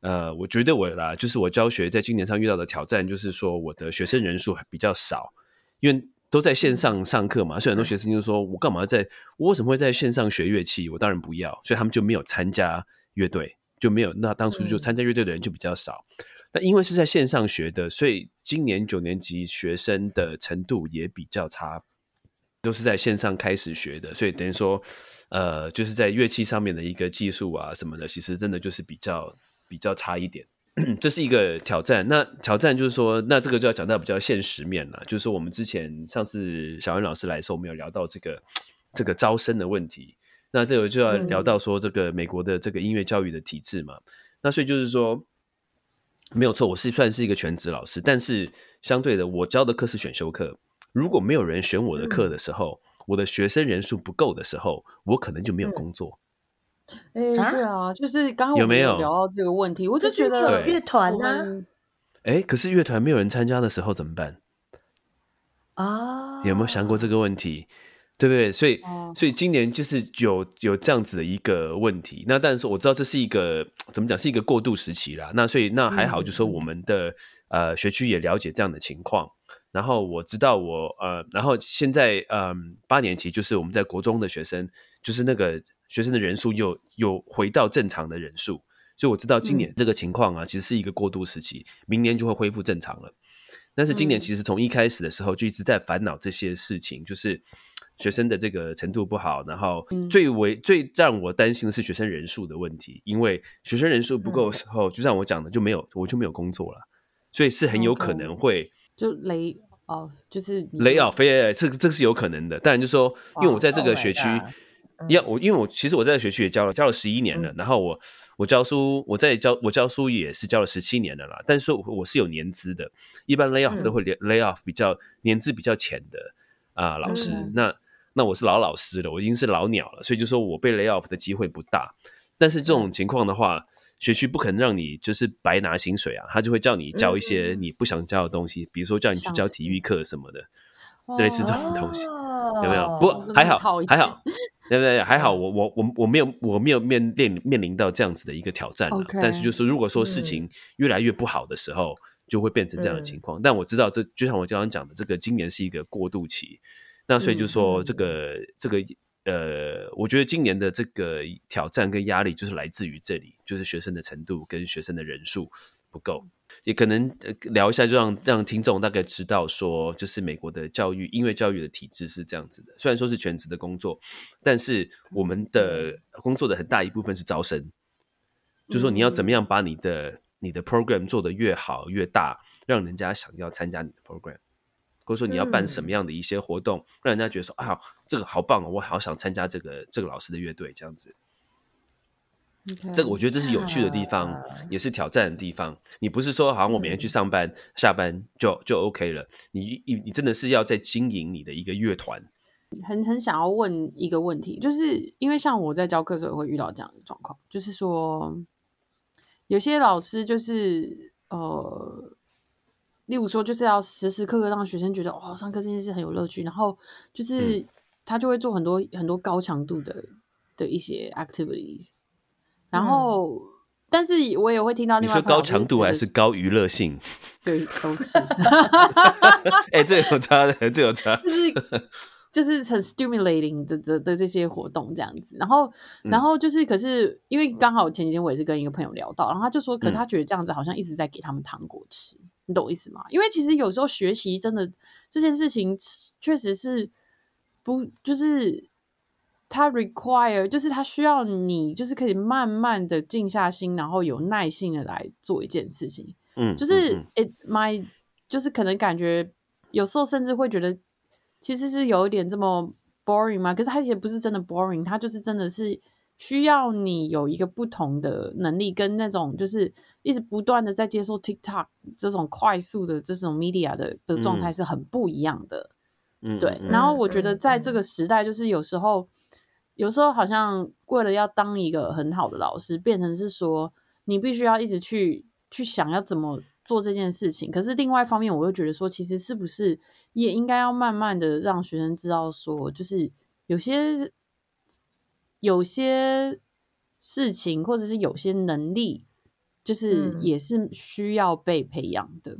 呃，我觉得我啦，就是我教学在今年上遇到的挑战，就是说我的学生人数比较少，因为都在线上上课嘛，所以很多学生就说，我干嘛在，我为什么会在线上学乐器？我当然不要，所以他们就没有参加乐队，就没有，那当初就参加乐队的人就比较少。那因为是在线上学的，所以今年九年级学生的程度也比较差。都是在线上开始学的，所以等于说，呃，就是在乐器上面的一个技术啊什么的，其实真的就是比较比较差一点，<clears throat> 这是一个挑战。那挑战就是说，那这个就要讲到比较现实面了，就是说我们之前上次小恩老师来的时候，我们有聊到这个 <tsk> 这个招生的问题，那这个就要聊到说这个美国的这个音乐教育的体制嘛。那所以就是说，没有错，我是算是一个全职老师，但是相对的，我教的课是选修课。如果没有人选我的课的时候，我的学生人数不够的时候，我可能就没有工作。哎，对啊，就是刚刚有没有聊到这个问题，我就觉得乐团呢？哎，可是乐团没有人参加的时候怎么办？啊，有没有想过这个问题？对不对？所以，所以今年就是有有这样子的一个问题。那但是我知道这是一个怎么讲，是一个过渡时期啦。那所以那还好，就说我们的呃学区也了解这样的情况。然后我知道我呃，然后现在嗯八年级就是我们在国中的学生，就是那个学生的人数又又回到正常的人数，所以我知道今年这个情况啊，其实是一个过渡时期，明年就会恢复正常了。但是今年其实从一开始的时候就一直在烦恼这些事情，就是学生的这个程度不好，然后最为最让我担心的是学生人数的问题，因为学生人数不够的时候，就像我讲的，就没有我就没有工作了，所以是很有可能会就雷。哦，就是雷奥飞，这个这个是有可能的。当然，就说，因为我在这个学区，要我，因为我其实我在学区也教了教了十一年了。然后我我教书，我在教我教书也是教了十七年了啦。但是说我是有年资的，一般 lay off 都会 lay off 比较年资比较浅的啊老师。那那我是老老师了，我已经是老鸟了，所以就说我被 lay off 的机会不大。但是这种情况的话。学区不可能让你就是白拿薪水啊，他就会叫你教一些你不想教的东西，比如说叫你去教体育课什么的，类似这种东西，有没有？不过还好，还好，对不对？还好，我我我我没有我没有面面面临到这样子的一个挑战了。但是就是如果说事情越来越不好的时候，就会变成这样的情况。但我知道这就像我刚刚讲的，这个今年是一个过渡期，那所以就说这个这个。呃，我觉得今年的这个挑战跟压力就是来自于这里，就是学生的程度跟学生的人数不够，也可能聊一下，就让让听众大概知道说，就是美国的教育音乐教育的体制是这样子的。虽然说是全职的工作，但是我们的工作的很大一部分是招生，就说你要怎么样把你的你的 program 做得越好越大，让人家想要参加你的 program。或者说你要办什么样的一些活动，让人家觉得说啊，这个好棒哦，我好想参加这个这个老师的乐队这样子。这个我觉得这是有趣的地方，也是挑战的地方。你不是说好像我每天去上班下班就就 OK 了，你你你真的是要在经营你的一个乐团。很很想要问一个问题，就是因为像我在教课的时候会遇到这样的状况，就是说有些老师就是呃。例如说，就是要时时刻刻让学生觉得哦，上课这件事很有乐趣，然后就是他就会做很多很多高强度的的一些 activities，然后，但是我也会听到另外你说高强度还是高娱乐性？<laughs> 对，都是。哎，这有差的，这有差。就是 <laughs> 就是很 stimulating 的的的这些活动这样子，然后然后就是，可是因为刚好前几天我也是跟一个朋友聊到，然后他就说，可是他觉得这样子好像一直在给他们糖果吃。你懂我意思吗？因为其实有时候学习真的这件事情，确实是不就是它 require，就是它需要你就是可以慢慢的静下心，然后有耐心的来做一件事情。嗯，就是 it my 就是可能感觉有时候甚至会觉得其实是有一点这么 boring 嘛？可是它也不是真的 boring，它就是真的是需要你有一个不同的能力跟那种就是。一直不断的在接受 TikTok 这种快速的这种 media 的的状态是很不一样的，嗯，对。然后我觉得在这个时代，就是有时候，有时候好像为了要当一个很好的老师，变成是说你必须要一直去去想要怎么做这件事情。可是另外一方面，我又觉得说，其实是不是也应该要慢慢的让学生知道说，就是有些有些事情或者是有些能力，就是嗯也是需要被培养的。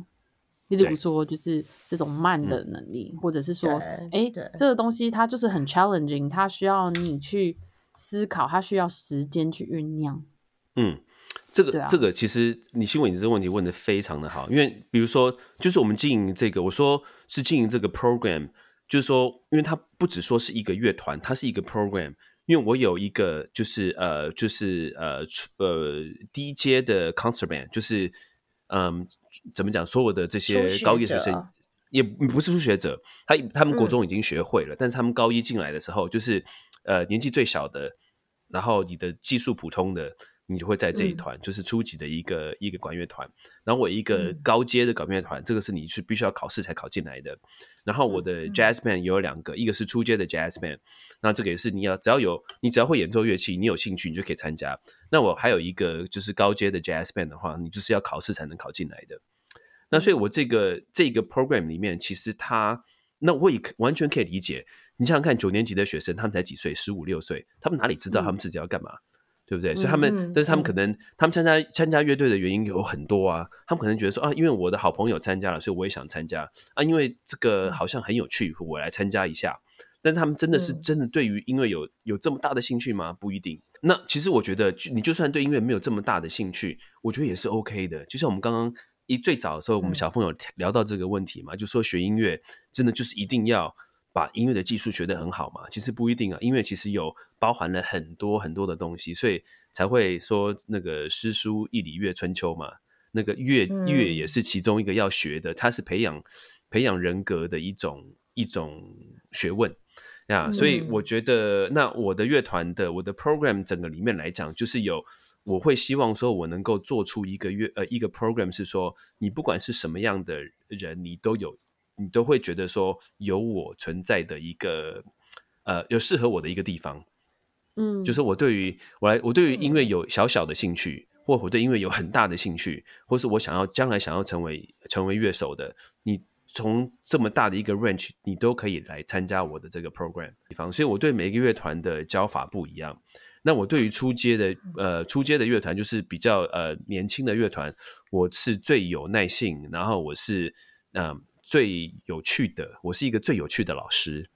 例如说，就是这种慢的能力，或者是说，对哎，对这个东西它就是很 challenging，它需要你去思考，它需要时间去酝酿。嗯，这个、这个其实你新闻你这个问题问的非常的好，因为比如说，就是我们经营这个，我说是经营这个 program，就是说，因为它不只说是一个乐团，它是一个 program。因为我有一个就是呃就是呃呃低阶的 concert band，就是嗯怎么讲，所有的这些高一学生者也不是初学者，他他们国中已经学会了，但是他们高一进来的时候，就是呃年纪最小的，然后你的技术普通的，你就会在这一嗯团，就是初级的一个一个管乐团。然后我一个嗯高阶的管乐团，这个是你是必须要考试才考进来的。然后我的嗯 jazz band 也有两个，一个是初阶的 jazz band，那这个也是你要只要有你只要会演奏乐器，你有兴趣你就可以参加。那我还有一个就是高阶的 jazz band 的话，你就是要考试才能考进来的。那所以，我这个这个 program 里面，其实他，那我也可完全可以理解。你想想看，九年级的学生，他们才几岁，十五六岁，他们哪里知道他们自己要干嘛，对不对？所以他们，嗯但是他们嗯可能，他们参加参加乐队的原因有很多啊。他们可能觉得说啊，因为我的好朋友参加了，所以我也想参加啊，因为这个好像很有趣，我来参加一下。但是他们真的是嗯真的对于音乐有有这么大的兴趣吗？不一定。那其实我觉得，你就算对音乐没有这么大的兴趣，我觉得也是 OK 的。就像我们刚刚一最早的时候，我们嗯小凤有聊到这个问题嘛，就说学音乐真的就是一定要把音乐的技术学得很好嘛？其实不一定啊，音乐其实有包含了很多很多的东西，所以才会说那个诗书易礼乐春秋嘛。那个乐嗯乐也是其中一个要学的，它是培养培养人格的一种一种学问呀。所以嗯我觉得，那我的乐团的我的 program 整个里面来讲，就是有我会希望说，我能够做出一个乐呃一个 program，是说你不管是什么样的人，你都有你都会觉得说有我存在的一个呃有适合我的一个地方。嗯，就是我对于我来，我对于音乐有小小的兴趣，或我对音乐有很大的兴趣，或是我想要将来想要成为成为乐手的，你从这么大的一个 range，你都可以来参加我的这个 program 地方。所以我对每一个乐团的教法不一样。那我对于初阶的呃初阶的乐团，就是比较呃年轻的乐团，我是最有耐性，然后我是嗯、呃最有趣的，我是一个最有趣的老师。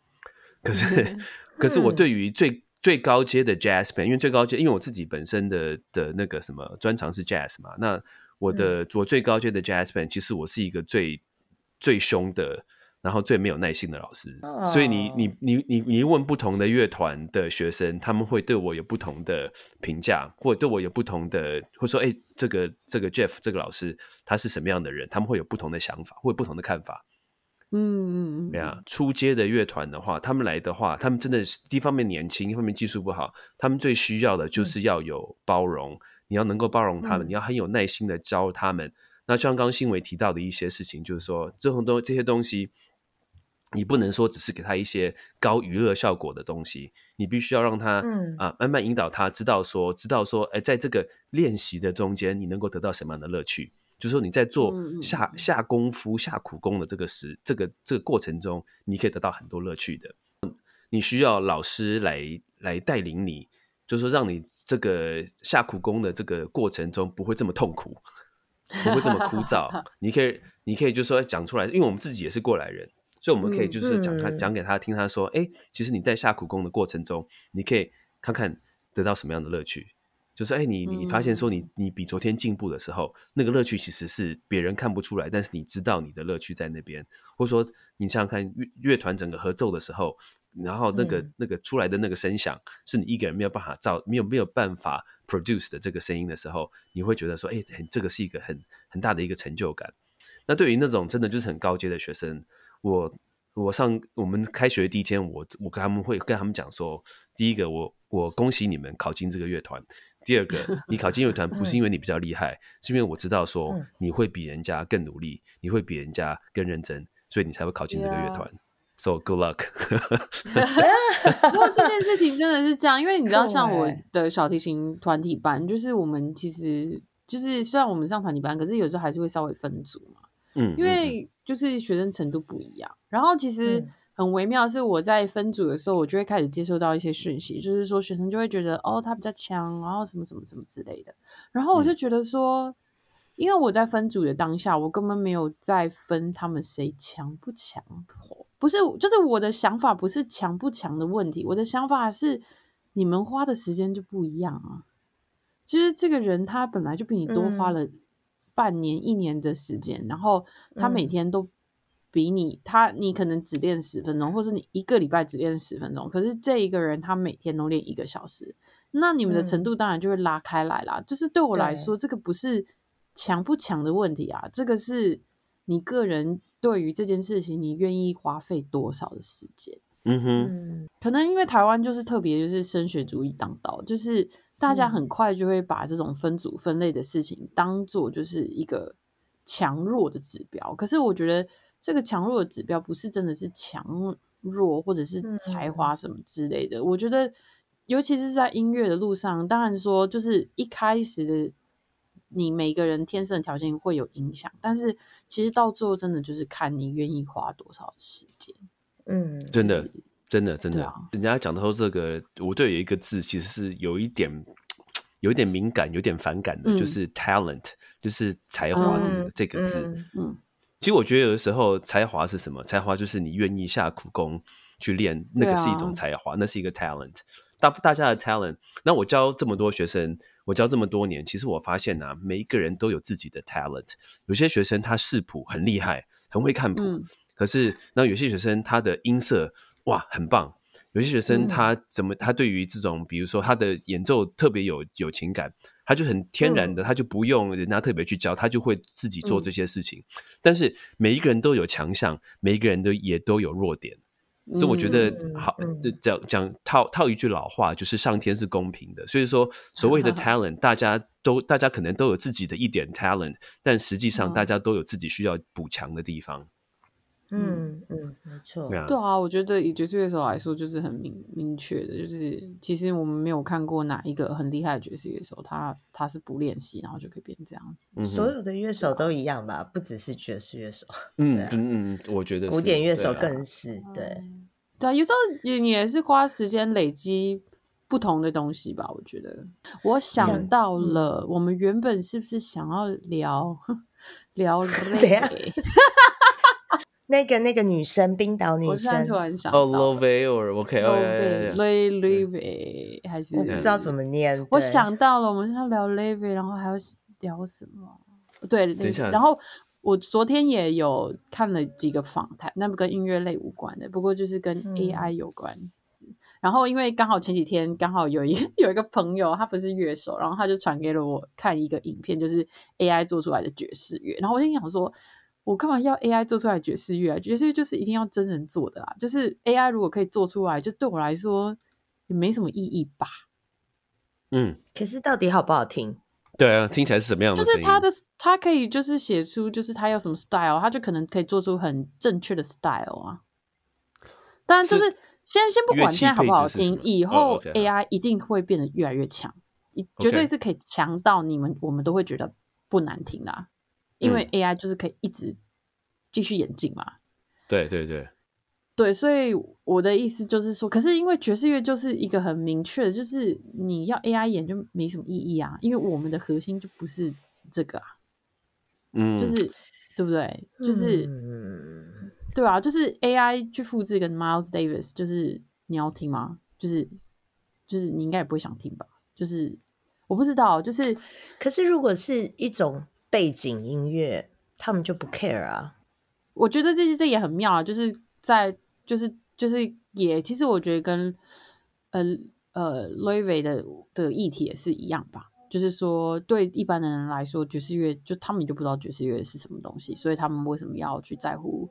可是，可是我对于最最高阶的 jazz band，因为最高阶，因为我自己本身的的那个什么专长是 jazz 嘛，那我的、我最高阶的 jazz band，其实我是一个最最凶的，然后最没有耐心的老师。所以你你你你你问不同的乐团的学生，他们会对我有不同的评价，或者对我有不同的，或者说，哎，这个这个 Jeff 这个老师他是什么样的人，他们会有不同的想法，或者不同的看法。嗯嗯嗯，对啊，初阶的乐团的话，他们来的话，他们真的是一方面年轻，一方面技术不好，他们最需要的就是要有包容，你要能够包容他们，嗯你要很有耐心的教他们。那就像刚刚新闻提到的一些事情，就是说这种东这些东西，你不能说只是给他一些高娱乐效果的东西，你必须要让他嗯啊、慢慢引导他知道说，知道说，哎，在这个练习的中间，你能够得到什么样的乐趣。就是说你在做下下功夫、下苦功的这个时这个这个过程中，你可以得到很多乐趣的。你需要老师来来带领你，就是说让你这个下苦功的这个过程中不会这么痛苦，不会这么枯燥。<laughs> 你可以你可以就说讲出来，因为我们自己也是过来人，所以我们可以就是讲他、嗯讲给他听，他说，哎，其实你在下苦功的过程中，你可以看看得到什么样的乐趣。就是哎，你你发现说你你比昨天进步的时候，那个乐趣其实是别人看不出来，但是你知道你的乐趣在那边，或者说你想想看乐乐团整个合奏的时候，然后那个、嗯那个出来的那个声响是你一个人没有办法造，没有没有办法 produce 的这个声音的时候，你会觉得说，哎，很这个是一个很很大的一个成就感。那对于那种真的就是很高阶的学生，我我上我们开学第一天，我我跟他们会跟他们讲说，第一个我我恭喜你们考进这个乐团。第二个，<laughs> 你考进乐团不是因为你比较厉害，是因为我知道说嗯你会比人家更努力，你会比人家更认真，所以你才会考进这个乐 Yeah 团。So good luck 不过这件事情真的是这样，因为你知道，像我欸的小提琴团体班，就是我们其实就是虽然我们上团体班，可是有时候还是会稍微分组嘛，嗯，因为就是学生程度不一样。然后其实嗯很微妙，是我在分组的时候，我就会开始接收到一些讯息，就是说学生就会觉得哦他比较强，然后什么什么什么之类的。然后我就觉得说，因为我在分组的当下，我根本没有在分他们谁强不强，不是，就是我的想法不是强不强的问题，我的想法是你们花的时间就不一样啊。就是这个人他本来就比你多花嗯了半年、一年的时间，然后他每嗯。天都比你，他你可能只练十分钟，或是你一个礼拜只练十分钟，可是这一个人他每天都练一个小时，那你们的程嗯。度当然就会拉开来啦。就是对我来说，这个不是强不强的问题啊，这个是你个人对于这件事情你愿意花费多少的时间。嗯哼，嗯。可能因为台湾就是特别就是升学主义当道，就是大家嗯很快就会把这种分组分类的事情当做就是一个强弱的指标。可是我觉得这个强弱的指标不是真的是强弱或者是才华什么之类的。我觉得尤其是在音乐的路上，当然说就是一开始的你每个人天生的条件会有影响，但是其实到最后真的就是看你愿意花多少时间。嗯，真的，真的，真的，啊人家讲到这个，我对有一个字其实是有一点。有一点敏感，有点反感的，嗯就是 talent，就是才华这个、嗯这个字。嗯嗯其实我觉得有的时候才华是什么？才华就是你愿意下苦功去练，那个是一种才华，那是一个 talent。大大家的 talent。那我教这么多学生，我教这么多年，其实我发现啊，每一个人都有自己的 talent。有些学生他视谱很厉害，很会看谱，嗯可是那有些学生他的音色哇很棒。有些学生嗯他怎么，他对于这种，比如说他的演奏特别有有情感，他就很天然的，他就不用人家特别去教，他就会自己做这些事情。但是每一个人都有强项，每一个人都也都有弱点，所以我觉得嗯好讲讲套套一句老话，就是上天是公平的。所以说，<laughs> 所谓的 talent，大家都大家可能都有自己的一点 talent，但实际上嗯大家都有自己需要补强的地方。嗯嗯，没错，对啊我觉得以爵士乐手来说，就是很明明确的，就是其实我们没有看过哪一个很厉害的爵士乐手，他他是不练习，然后就可以变这样子。嗯所有的乐手都一样吧，不只是爵士乐手，<laughs> 嗯啊嗯嗯，我觉得是古典乐手更是对。对啊，有时候也也是花时间累积不同的东西吧。我觉得，我想到嗯了，我们原本是不是想要聊 <laughs> 聊 <laughs> 等一下 reggae？那个那个女生，冰岛女生，突然想哦到 l o v e or OK，哦 l 呀 e 呀呀 l e l e 还是我不知道怎么念。我想到了，我们是要聊 l e v e 然后还要聊什么？对，等一下然后我昨天也有看了几个访谈，那不跟音乐类无关的，不过就是跟嗯 AI 有关。然后因为刚好前几天刚好有一 <laughs> 有一个朋友，他不是乐手，然后他就传给了我看一个影片，就是 AI 做出来的爵士乐。然后我就想说，我干嘛要 AI 做出来爵士乐啊？爵士乐就是一定要真人做的啊！就是 AI 如果可以做出来，就对我来说也没什么意义吧。嗯，可是到底好不好听？对啊，听起来是什么样的就？是他的他可以就是写出就是他要什么 style，他就可能可以做出很正确的 style 啊。当然就是是先先不管现在好不好听以后 AI 一定会变得越来越强，一绝对是可以强到你们我们都会觉得不难听啦。因为 AI 就是可以一直继续演进嘛。对对对，对，所以我的意思就是说，可是因为爵士乐就是一个很明确的，就是你要 AI 演就没什么意义啊，因为我们的核心就不是这个啊。嗯，就是对不对？就是、嗯对啊，就是 AI 去复制跟 Miles Davis，就是你要听吗？就是就是你应该也不会想听吧？就是我不知道，就是可是如果是一种背景音乐，他们就不 care 啊。我觉得这这也很妙啊，就是在就是就是也其实我觉得跟呃呃 l o u i 的的议题也是一样吧。就是说，对一般的人来说，爵士乐就他们就不知道爵士乐是什么东西，所以他们为什么要去在乎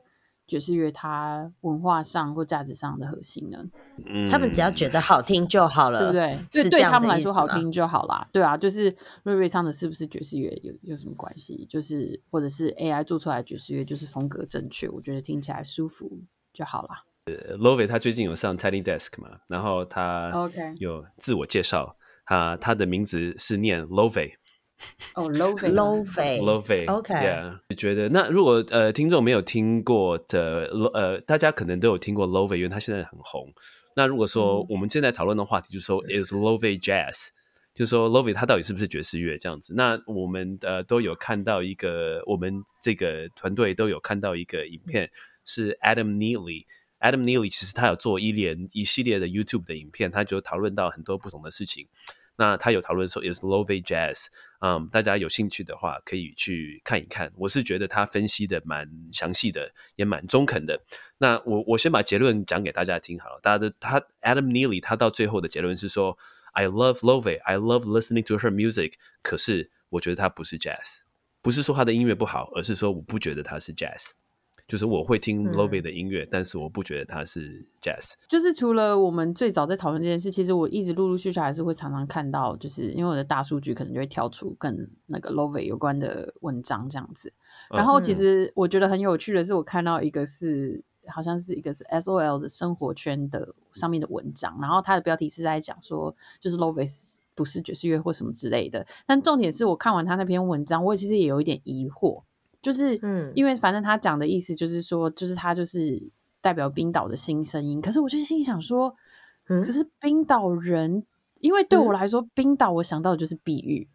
爵士乐它文化上或价值上的核心呢？嗯他们只要觉得好听就好了，对不对？是这对他们。来说好听就好啦。对啊，就是瑞瑞唱的是不是爵士乐有有什么关系？就是或者是 AI 做出来爵士乐就是风格正确，我觉得听起来舒服就好啦。l o v e 他最近有上 Tiny Desk 嘛，然后他 OK 有自我介绍，他他的名字是念 l o v e <laughs> 哦，low 费 low 费 low 费 OK yeah, 你觉得那如果呃听众没有听过的呃，大家可能都有听过 Lovey，，因为他现在很红。那如果说我们现在讨论的话题就是说 is Lovey jazz，就是说 Lovey 他到底是不是爵士乐这样子？那我们呃都有看到一个，我们这个团队都有看到一个影片，是 Adam Neely。Adam Neely 其实他有做一连一系列的 YouTube 的影片，他就讨论到很多不同的事情。那他有讨论说 is low v jazz，嗯，大家有兴趣的话可以去看一看。我是觉得他分析的蛮详细的，也蛮中肯的。那我我先把结论讲给大家听好了。大家的他 Adam Neely 他到最后的结论是说，I love low v，I love listening to her music。可是我觉得他不是 jazz，不是说他的音乐不好，而是说我不觉得他是 jazz。就是我会听 Lovey 的音乐，但是我不觉得它是 Jazz。就是除了我们最早在讨论这件事，其实我一直陆陆续续还是会常常看到，就是因为我的大数据可能就会跳出跟那个 Lovey 有关的文章这样子。然后其实我觉得很有趣的是，我看到一个是好像是一个是 SOL 的生活圈的上面的文章，然后它的标题是在讲说，就是 Lovey 不是爵士乐或什么之类的。但重点是我看完他那篇文章，我其实也有一点疑惑。就是，嗯，因为反正他讲的意思就是说，就是他就是代表冰岛的新声音。可是我就心想说，嗯，可是冰岛人，因为对我来说，冰岛我想到的就是碧玉，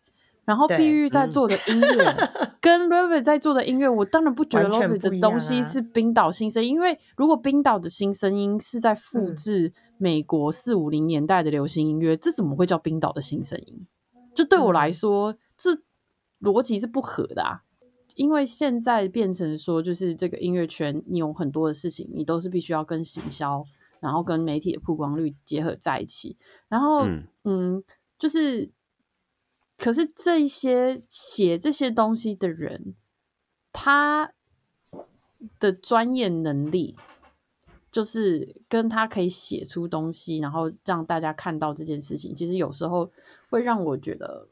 然后碧玉在做的音乐 <laughs> 跟 r o v e r 在做的音乐，我当然不觉得 r o v e r 的东西是冰岛新声音。因为如果冰岛的新声音是在复制美国四五零年代的流行音乐，这怎么会叫冰岛的新声音？就对我来说，这逻辑是不合的啊。因为现在变成说，就是这个音乐圈，你有很多的事情，你都是必须要跟行销，然后跟媒体的曝光率结合在一起。然后，嗯，就是，可是这些写这些东西的人，他的专业能力，就是跟他可以写出东西，然后让大家看到这件事情，其实有时候会让我觉得。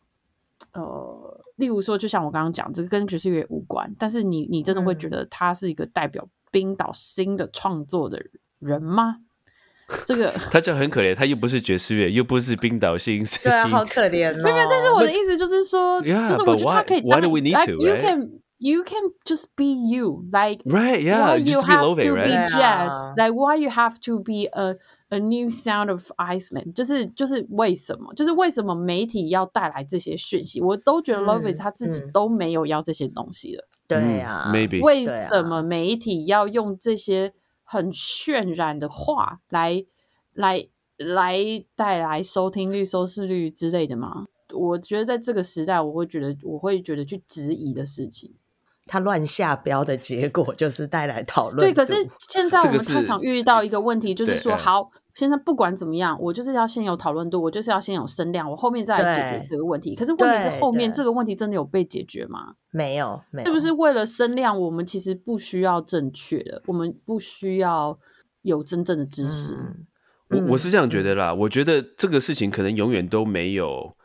呃，例如说，就像我刚刚讲，这个跟爵士乐无关，但是你你真的会觉得他是一个代表冰岛新的创作的人吗？这个 <laughs> 他就很可怜，他又不是爵士乐，又不是冰岛新声对啊，好可怜哦。没有，但是我的意思就是说，就是我觉得他可以，Why do we need to？You can you can just be you，like right，yeah，you have to be jazz，like why you have to be a A new sound of Iceland，就是就是为什么？就是为什么媒体要带来这些讯息？我都觉得 Lovitz 他自己都没有要这些东西了。对呀，Maybe 为什么媒体要用这些很渲染的话来来来带来收听率、收视率之类的吗？我觉得在这个时代，我会觉得我会觉得去质疑的事情。他乱下标的结果就是带来讨论。对，可是现在我们太常遇到一个问题，就是说，好，现在不管怎么样，我就是要先有讨论度，我就是要先有声量，我后面再来解决这个问题。可是问题是，后面这个问题真的有被解决吗？没有，没有。是不是为了声量，我们其实不需要正确的，我们不需要有真正的知识？我我是这样觉得啦。我觉得这个事情可能永远都没有。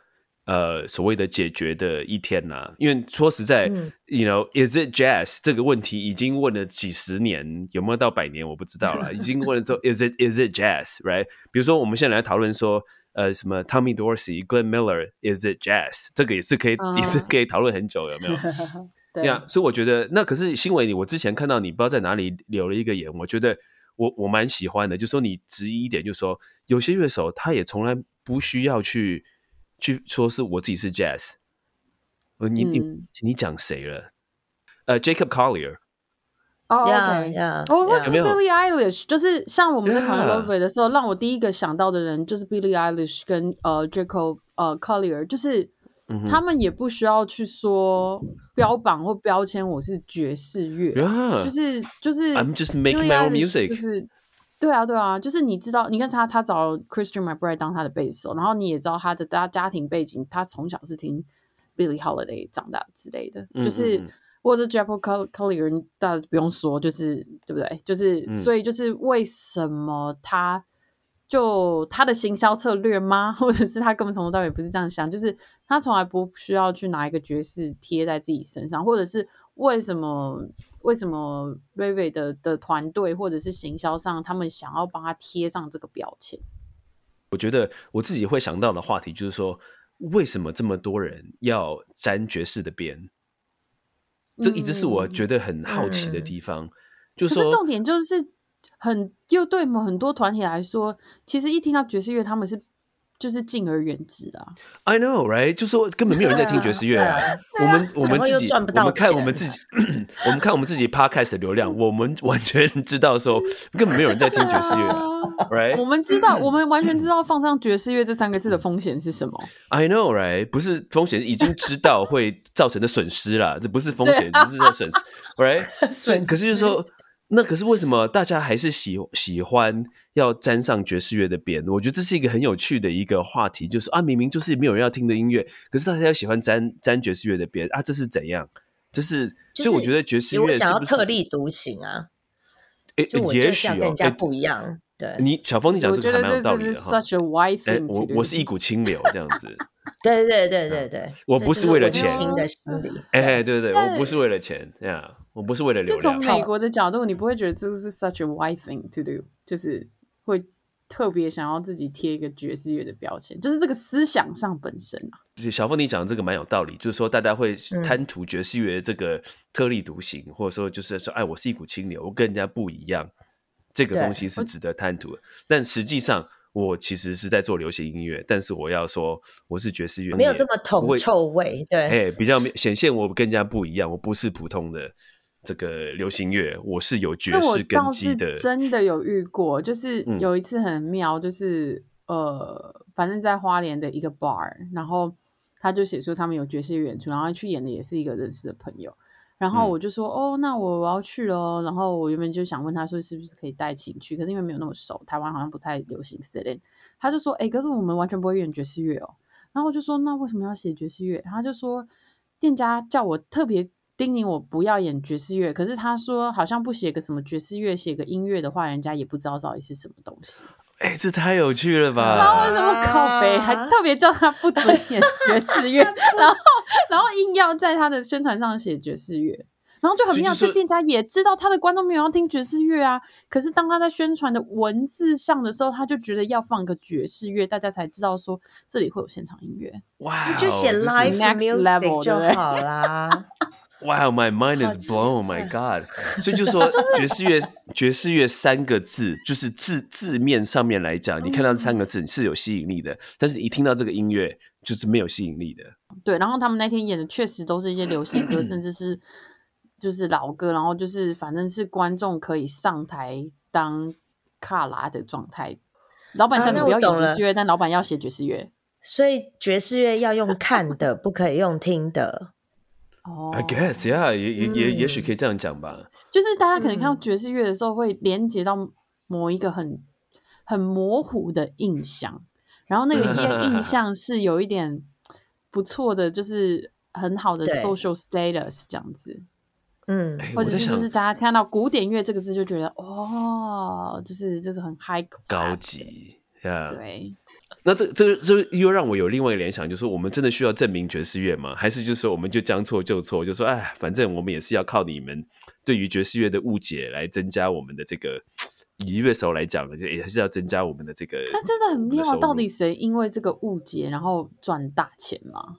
呃，所谓的解决的一天呐，因为说实在，you know，is it jazz 这个问题已经问了几十年，有没有到百年我不知道了。已经问了之后，<laughs> is it is it jazz，right？比如说，我们现在来讨论说，呃，什么 Tommy Dorsey、Glenn Miller，is it jazz？这个也是可以，也是可以讨论很久，有没有？<laughs> 对呀，所以我觉得，那可是新闻里我之前看到你不知道在哪里留了一个言，我觉得我我蛮喜欢的，就说你质疑一点，就说有些乐手他也从来不需要去。去说是我自己是 Jazz，呃，你你你讲谁了？呃，Jacob Collier。哦，OK，我是 Billie Eilish，就是像我们在讨论 Lovely 的时候，让我第一个想到的人就是 Billie Eilish 跟呃 Jacob 呃 Collier，就是他们也不需要去说标榜或标签我是爵士乐，就是就是 I'm just making my own music，就是。对啊，对啊，就是你知道，你看他，他找 Christian McBride 当他的贝斯手，然后你也知道他的家家庭背景，他从小是听 Billie Holiday 长大之类的，就是或者 Jeff Collier，大家不用说，就是对不对？就是所以就是为什么他就他的行销策略吗？<laughs> 或者是他根本从头到尾不是这样想，就是他从来不需要去拿一个爵士贴在自己身上，或者是。为什么？为什么瑞瑞的的团队或者是行销上，他们想要帮他贴上这个标签？我觉得我自己会想到的话题就是说，为什么这么多人要沾爵士的边？这一直是我觉得很好奇的地方。就是说，重点就是很又对某很多团体来说，其实一听到爵士乐，他们是。就是敬而远之啊！I know, right？就说根本没有人在听爵士乐啊。<laughs> 我们我们自己，我们看我们自己，<clears throat> 我们看我们自己 podcast 的流量，我们完全知道说根本没有人在听爵士乐，right？我们知道，我们完全知道放上爵士乐这三个字的风险是什么。I know, right？不是风险，已经知道会造成的损失啦，这不是风险，只是在损失，right？<laughs> 损，可是就是说。那可是为什么大家还是喜喜欢要沾上爵士乐的边？我觉得这是一个很有趣的一个话题，就是啊，明明就是没有人要听的音乐，可是大家又喜欢沾沾爵士乐的边啊，这是怎样？就是，所以我觉得爵士乐想要特立独行啊，诶，也许跟人家不一样。对，你小峰，你讲这个还蛮有道理的哈。哎，我我是一股清流这样子。对对对对对，我不是为了钱的心理。哎，对对对，我不是为了钱呀。我不是为了流量。就从美国的角度，你不会觉得这是 such a white thing to do，就是会特别想要自己贴一个爵士乐的标签，就是这个思想上本身啊。小凤，你讲的这个蛮有道理，就是说大家会贪图爵士乐这个特立独行，或者说就是说，哎，我是一股清流，我跟人家不一样，这个东西是值得贪图的。但实际上，我其实是在做流行音乐，但是我要说我是爵士乐，没有这么铜臭味，对，哎，比较显现我跟人家不一样，我不是普通的。这个流行乐，我是有爵士根基的。真的有遇过，就是有一次很妙，就是呃，反正在花莲的一个 bar，然后他就写出他们有爵士乐演出，然后去演的也是一个认识的朋友。然后我就说，哦，那我我要去了。然后我原本就想问他说，是不是可以带琴去？可是因为没有那么熟，台湾好像不太流行 s t 他就说，哎，可是我们完全不会演爵士乐哦。然后我就说，那为什么要写爵士乐？他就说，店家叫我特别。叮咛我不要演爵士乐，可是他说好像不写个什么爵士乐，写个音乐的话，人家也不知道到底是什么东西。哎，这太有趣了吧！然后为什么靠背还特别叫他不准演爵士乐，<laughs> 然后然后硬要在他的宣传上写爵士乐，然后就很妙，这店家也知道他的观众没有要听爵士乐啊，可是当他在宣传的文字上的时候，他就觉得要放个爵士乐，大家才知道说这里会有现场音乐。哇，就写 live music 就好啦。Wow, my mind is blown. My God！所以就说 <laughs> 爵士乐，爵士乐三个字，就是字字面上面来讲，你看到这三个字是有吸引力的，但是一听到这个音乐就是没有吸引力的。对，然后他们那天演的确实都是一些流行歌，甚至是就是老歌，然后就是反正是观众可以上台当卡拉的状态。老板叫你不要演爵士乐，但老板要写爵士乐，所以爵士乐要用看的，不可以用听的。I guess, yeah，也也也也许可以这样讲吧。就是大家可能看到爵士乐的时候，会连接到某一个很很模糊的印象，然后那个印印 <laughs> 象是有一点不错的，就是很好的 social status 这样子。嗯，或者是就是大家看到古典乐这个字，就觉得哦，就是就是很 high 高级，yeah，对。那这这这又让我有另外一个联想，就是说我们真的需要证明爵士乐吗？还是就是说我们就将错就错，就说哎，反正我们也是要靠你们对于爵士乐的误解来增加我们的这个以乐手来讲呢，就也是要增加我们的这个。但真的很妙，到底谁因为这个误解然后赚大钱吗？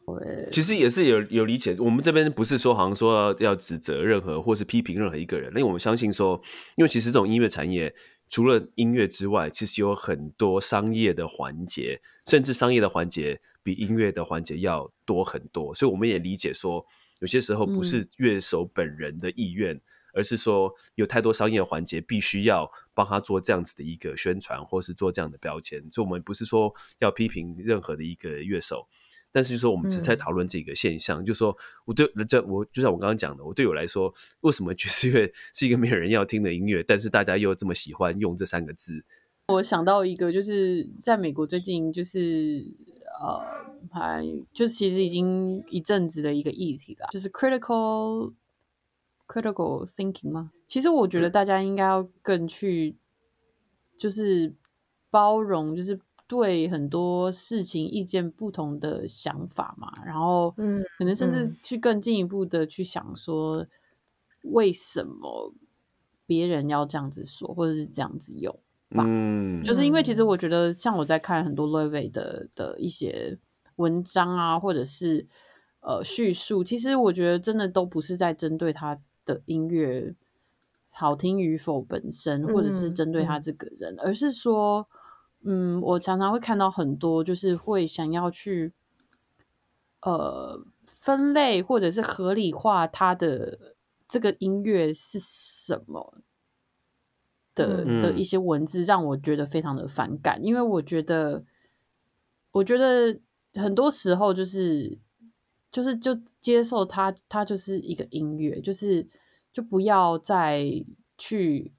其实也是有有理解，我们这边不是说好像说要指责任何或是批评任何一个人，因为我们相信说，因为其实这种音乐产业。除了音乐之外，其实有很多商业的环节，甚至商业的环节比音乐的环节要多很多。所以我们也理解说，有些时候不是乐手本人的意愿，而是说有太多商业环节必须要帮他做这样子的一个宣传，或是做这样的标签。所以，我们不是说要批评任何的一个乐手。但是就说我们只在讨论这个现象，就说我对这我就像我刚刚讲的，我对我来说，为什么爵士乐是一个没有人要听的音乐，但是大家又这么喜欢用这三个字？我想到一个，就是在美国最近就是呃，还就是其实已经一阵子的一个议题了，就是 critical critical thinking 吗？其实我觉得大家应该要更去就是包容，就是。对很多事情意见不同的想法嘛，然后嗯，可能甚至去更进一步的去想说，为什么别人要这样子说，或者是这样子用吧？嗯，就是因为其实我觉得，像我在看很多 Louis 的的一些文章啊，或者是呃叙述，其实我觉得真的都不是在针对他的音乐好听与否本身，或者是嗯针对他嗯。这个人，而是说，嗯，我常常会看到很多就是会想要去呃分类或者是合理化他的这个音乐是什么的、嗯的一些文字，让我觉得非常的反感，因为我觉得，我觉得很多时候就是就是就接受它，它就是一个音乐，就是就不要再去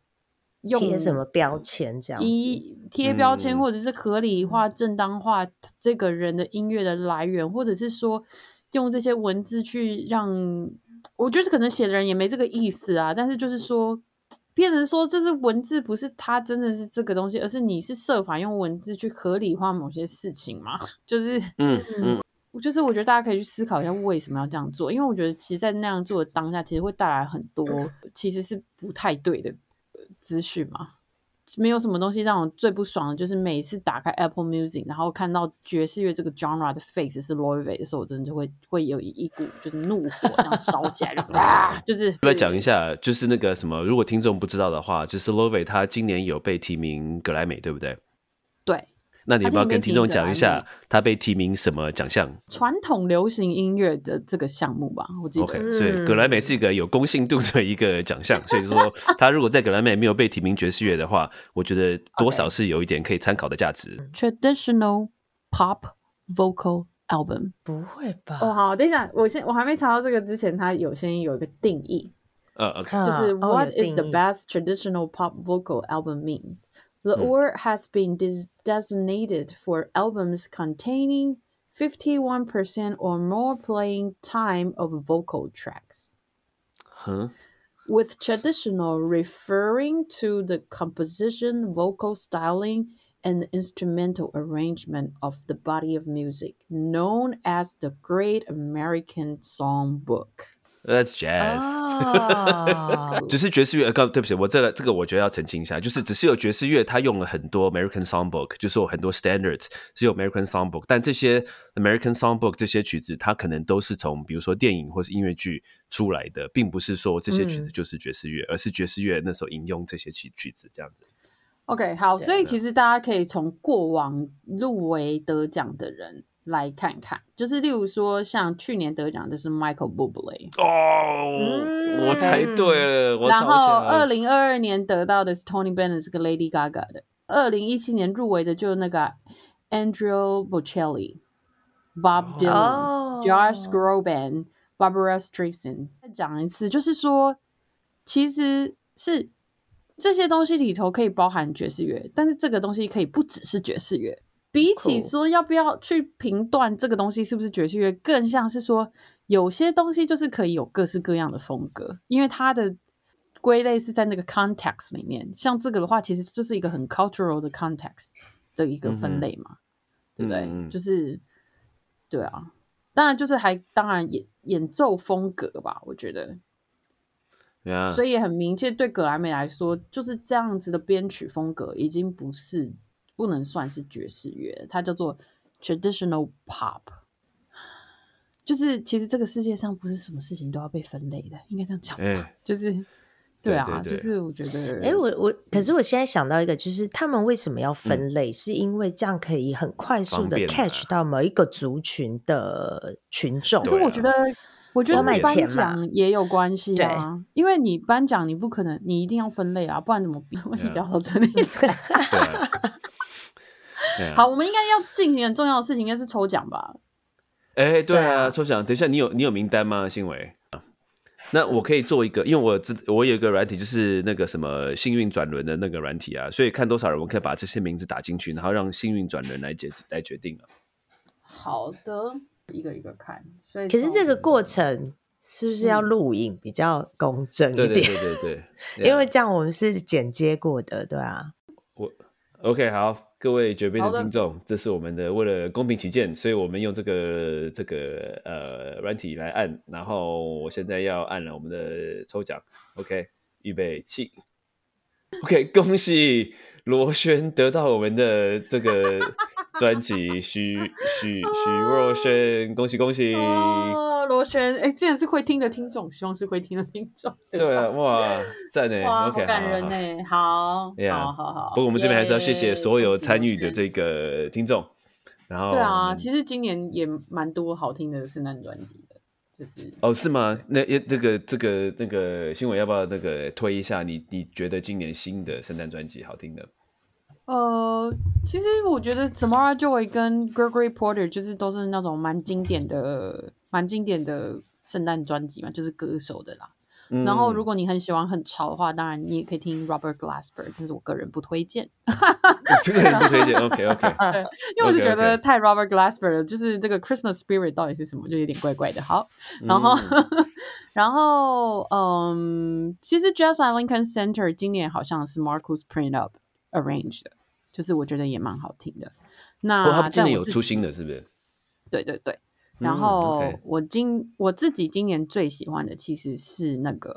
用贴什么标签这样子？一贴标签，嗯或者是合理化、正当化这个人的音乐的来源，或者是说用这些文字去让，我觉得可能写的人也没这个意思啊，但是就是说，变成说这是文字不是他真的是这个东西，而是你是设法用文字去合理化某些事情嘛，<laughs> 就是嗯嗯，<laughs> 就是我觉得大家可以去思考一下为什么要这样做，因为我觉得其实，在那样做的当下，其实会带来很多其实是不太对的呃资讯嘛。没有什么东西让我最不爽的，就是每次打开 Apple Music，然后看到爵士乐这个 genre 的 face 是 Way 的时候，我真的就会会有一股就是怒火这样烧起来，就 <laughs> 啊，就是来讲一下，就是那个什么，如果听众不知道的话，就是 Love 他今年有被提名格莱美，对不对？对那你要不要跟听众讲一下他被提名什么奖项传统流行音乐的这个项目吧，我记得。？OK，所以格莱美是一个有公信度的一个奖项，所以说 <laughs> 他如果在格莱美没有被提名爵士乐的话，我觉得多少是有一点可以参考的价值。Traditional pop vocal album。不会吧？哦，好，等一下，我先我还没查到这个之前，他有先有一个定义，呃，OK，啊就是哦 What 有 is the best traditional pop vocal album mean? The Hmm. award has been des- designated for albums containing 51% or more playing time of vocal tracks. 哼，with traditional referring to the composition, vocal styling, and instrumental arrangement of the body of music, known as the Great American Songbook. That's jazz。哦，<laughs> 只是爵士乐，呃，告对不起，我这个这个我觉得要澄清一下，就是只是有爵士乐，它用了很多 American Songbook，就是有很多 standards 是有 American Songbook，但这些 American Songbook 这些曲子，它可能都是从比如说电影或是音乐剧出来的，并不是说这些曲子嗯就是爵士乐，而是爵士乐那时候引用这些曲曲子这样子。OK，好，所以其实大家可以从过往入围得奖的人来看看，就是例如说像去年得奖的是 Michael Bublé，哦，我猜对了，我然后强二零二二年得到的是 Tony Bennett 是个 Lady Gaga 的，二零一七年入围的就那个 Andrew Bocelli、Bob Dylan、哦。Josh Groban、Barbara Streisand。再讲一次，就是说，其实是这些东西里头可以包含爵士乐，但是这个东西可以不只是爵士乐。比起说要不要去评断这个东西是不是爵士乐，更像是说有些东西就是可以有各式各样的风格，因为它的归类是在那个 context 里面。像这个的话，其实就是一个很 cultural 的 context 的一个分类嘛，对不对？就是对啊，当然就是还当然演演奏风格吧，我觉得，对啊，所以也很明确，对格莱美来说，就是这样子的编曲风格已经不是不能算是爵士乐，它叫做 traditional pop。就是其实这个世界上不是什么事情都要被分类的，应该这样讲吧。哎，就是对对啊，对对就是我觉得，哎，我我，可是我现在想到一个，就是他们为什么要嗯分类？是因为这样可以很快速的 catch 到某一个族群的群众。啊可是我觉得，我觉得颁奖也有关系啊，因为你颁奖你不可能，你一定要分类啊，不然怎么比？问题聊到这里。<laughs> 好，我们应该要进行很重要的事情，应该是抽奖吧？哎，对对啊，啊抽奖，等一下，你有你有名单吗，新伟？那我可以做一个，因为我知我有一个软体，就是那个什么幸运转轮的那个软体啊，所以看多少人，我可以把这些名字打进去，然后让幸运转轮来决来决定啊。好的，一个一个看。所以可是这个从过程是不是要录影比较公正一对对点？对对对，对啊 <laughs> 因为这样我们是剪接过的，对啊。我 OK 好，各位绝边好的。的听众，这是我们的为了公平起见，所以我们用这个这个呃软体来按，然后我现在要按了我们的抽奖，OK，预备起，OK，恭喜罗轩得到我们的这个 <laughs> 专辑，许许许若瑄，恭喜恭喜！哦，罗璇，哎，竟然是会听的听众，希望是会听的听众。对啊，哇，赞呢 <laughs> 哇，好感人呢，好，好好好。不过我们这边还是要谢谢所有参与的。这个听众。然后对啊，其实今年也蛮多好听的圣诞专辑的，就是哦是吗？那也这个这个那个新闻要不要那个推一下？你你觉得今年新的圣诞专辑好听的？呃，其实我觉得 Samara Joy 跟 Gregory Porter 就是都是那种蛮经典的、蛮经典的圣诞专辑嘛，就是歌手的啦。然后，如果果你很喜欢很潮的话，当然你也可以听 Robert Glasper，但是我个人不推荐，这个人不推荐，OK OK，<laughs> 因为我就觉得太 Robert Glasper 了，就是这个 Christmas Spirit 到底是什么，就有点怪怪的。好，然后，嗯 <laughs> 然后，嗯，其实 Jazz at Lincoln Center 今年好像是 Marcus Print Up arrange 的，就是我觉得也蛮好听的。那、哦，他们今年有出新的，是不是？对对对，然嗯后我今我自己今年最喜欢的其实是那个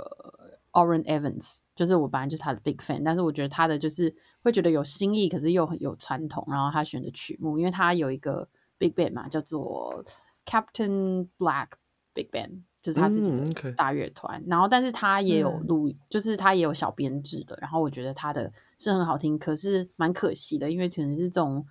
Oren Evans，就是我本来就是他的 big fan，但是我觉得他的就是会觉得有新意，可是又很有传统。然后他选的曲目，因为他有一个 big band 嘛，叫做 Captain Black Big Band，就是他自己嗯的大乐团。然后，但是他也有嗯录，就是他也有小编制的。然后我觉得他的是很好听，可是蛮可惜的，因为可能是这种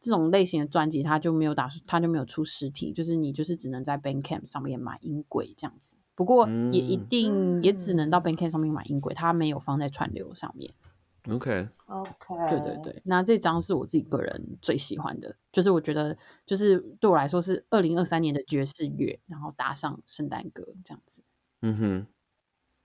这种类型的专辑，它就没有打算，他就没有出实体，就是你就是只能在 Bandcamp 上面买音轨这样子。不过也一嗯。定也只能到 Bandcamp 上面买音轨，它没有放在串流上面。OK，OK，对对对，那这张是我自己个人最喜欢的，就是我觉得就是对我来说是二零二三年的爵士乐，然后搭上圣诞歌这样子，嗯哼，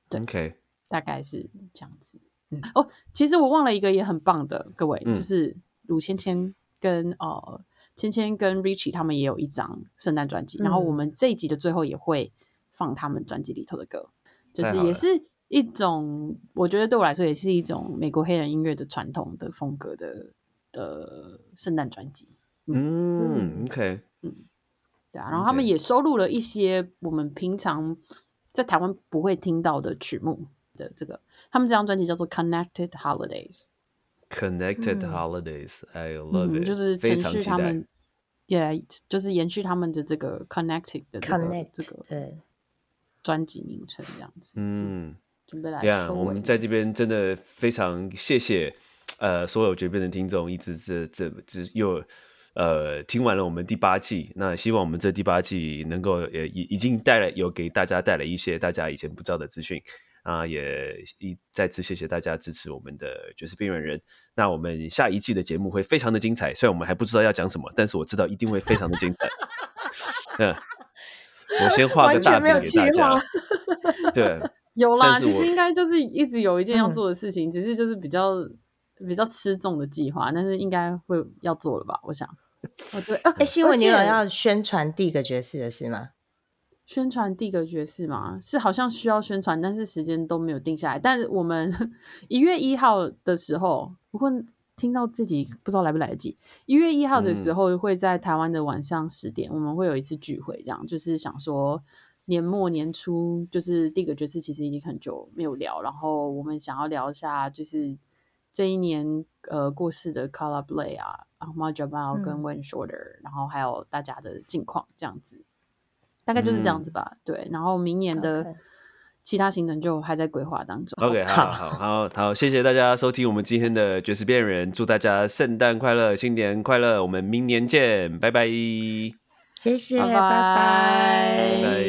对，OK，大概是这样子。嗯哦，其实我忘了一个也很棒的，各位，嗯。就是鲁芊芊跟呃芊芊跟 Richie 他们也有一张圣诞专辑，然后我嗯。们这一集的最后也会放他们专辑里头的歌，就是也是一种我觉得对我来说也是一种美国黑人音乐的传统的风格的的圣诞专辑。嗯，OK，嗯对啊，然后他们也收录了一些我们平常在台湾不会听到的曲目的这个，他们这张专辑叫做《Connected Holidays》，Connected 嗯 Holidays，I love 嗯，it，就是非承续常期待。他们，也就是延续他们的这个 Connected 的这个 Connect 这个对，专辑名称这样子，嗯，准备来呀，收尾我们。在这边真的非常谢谢呃所有绝变的听众，一直这这这又呃听完了我们第八季，那希望我们这第八季能够也已已经带来有给大家带来一些大家以前不知道的资讯啊，也一再次谢谢大家支持我们的爵士边缘人。那我们下一季的节目会非常的精彩，虽然我们还不知道要讲什么，但是我知道一定会非常的精彩。嗯，我先画个大全没有计饼给大家划。对，<laughs> 有啦，其实应该就是一直有一件要嗯做的事情，只是就是比较比较吃重的计划，但是应该会要做了吧？我想，我 <laughs> 对，啊哎，新闻你有要宣传第一个爵士的事吗？宣传第一个爵士嘛，是好像需要宣传，但是时间都没有定下来。但是我们 <laughs> 一月一号的时候，不过听到自己不知道来不来得及。一月一号的时嗯候会在台湾的晚上十点，我们会有一次聚会，这样就是想说年末年初，就是第一个爵士其实已经很久没有聊，然后我们想要聊一下，就是这一年呃过世的 Color Play 啊、Ahmad Jamal 跟嗯 Wayne Shorter，、然后还有大家的近况这样子。大概就是这样子吧，对。然后明年的其他行程就还在规划当中。<laughs> OK，好好好好，谢谢大家收听我们今天的爵士变人，祝大家圣诞快乐，新年快乐，我们明年见，拜拜。谢谢，拜拜拜拜拜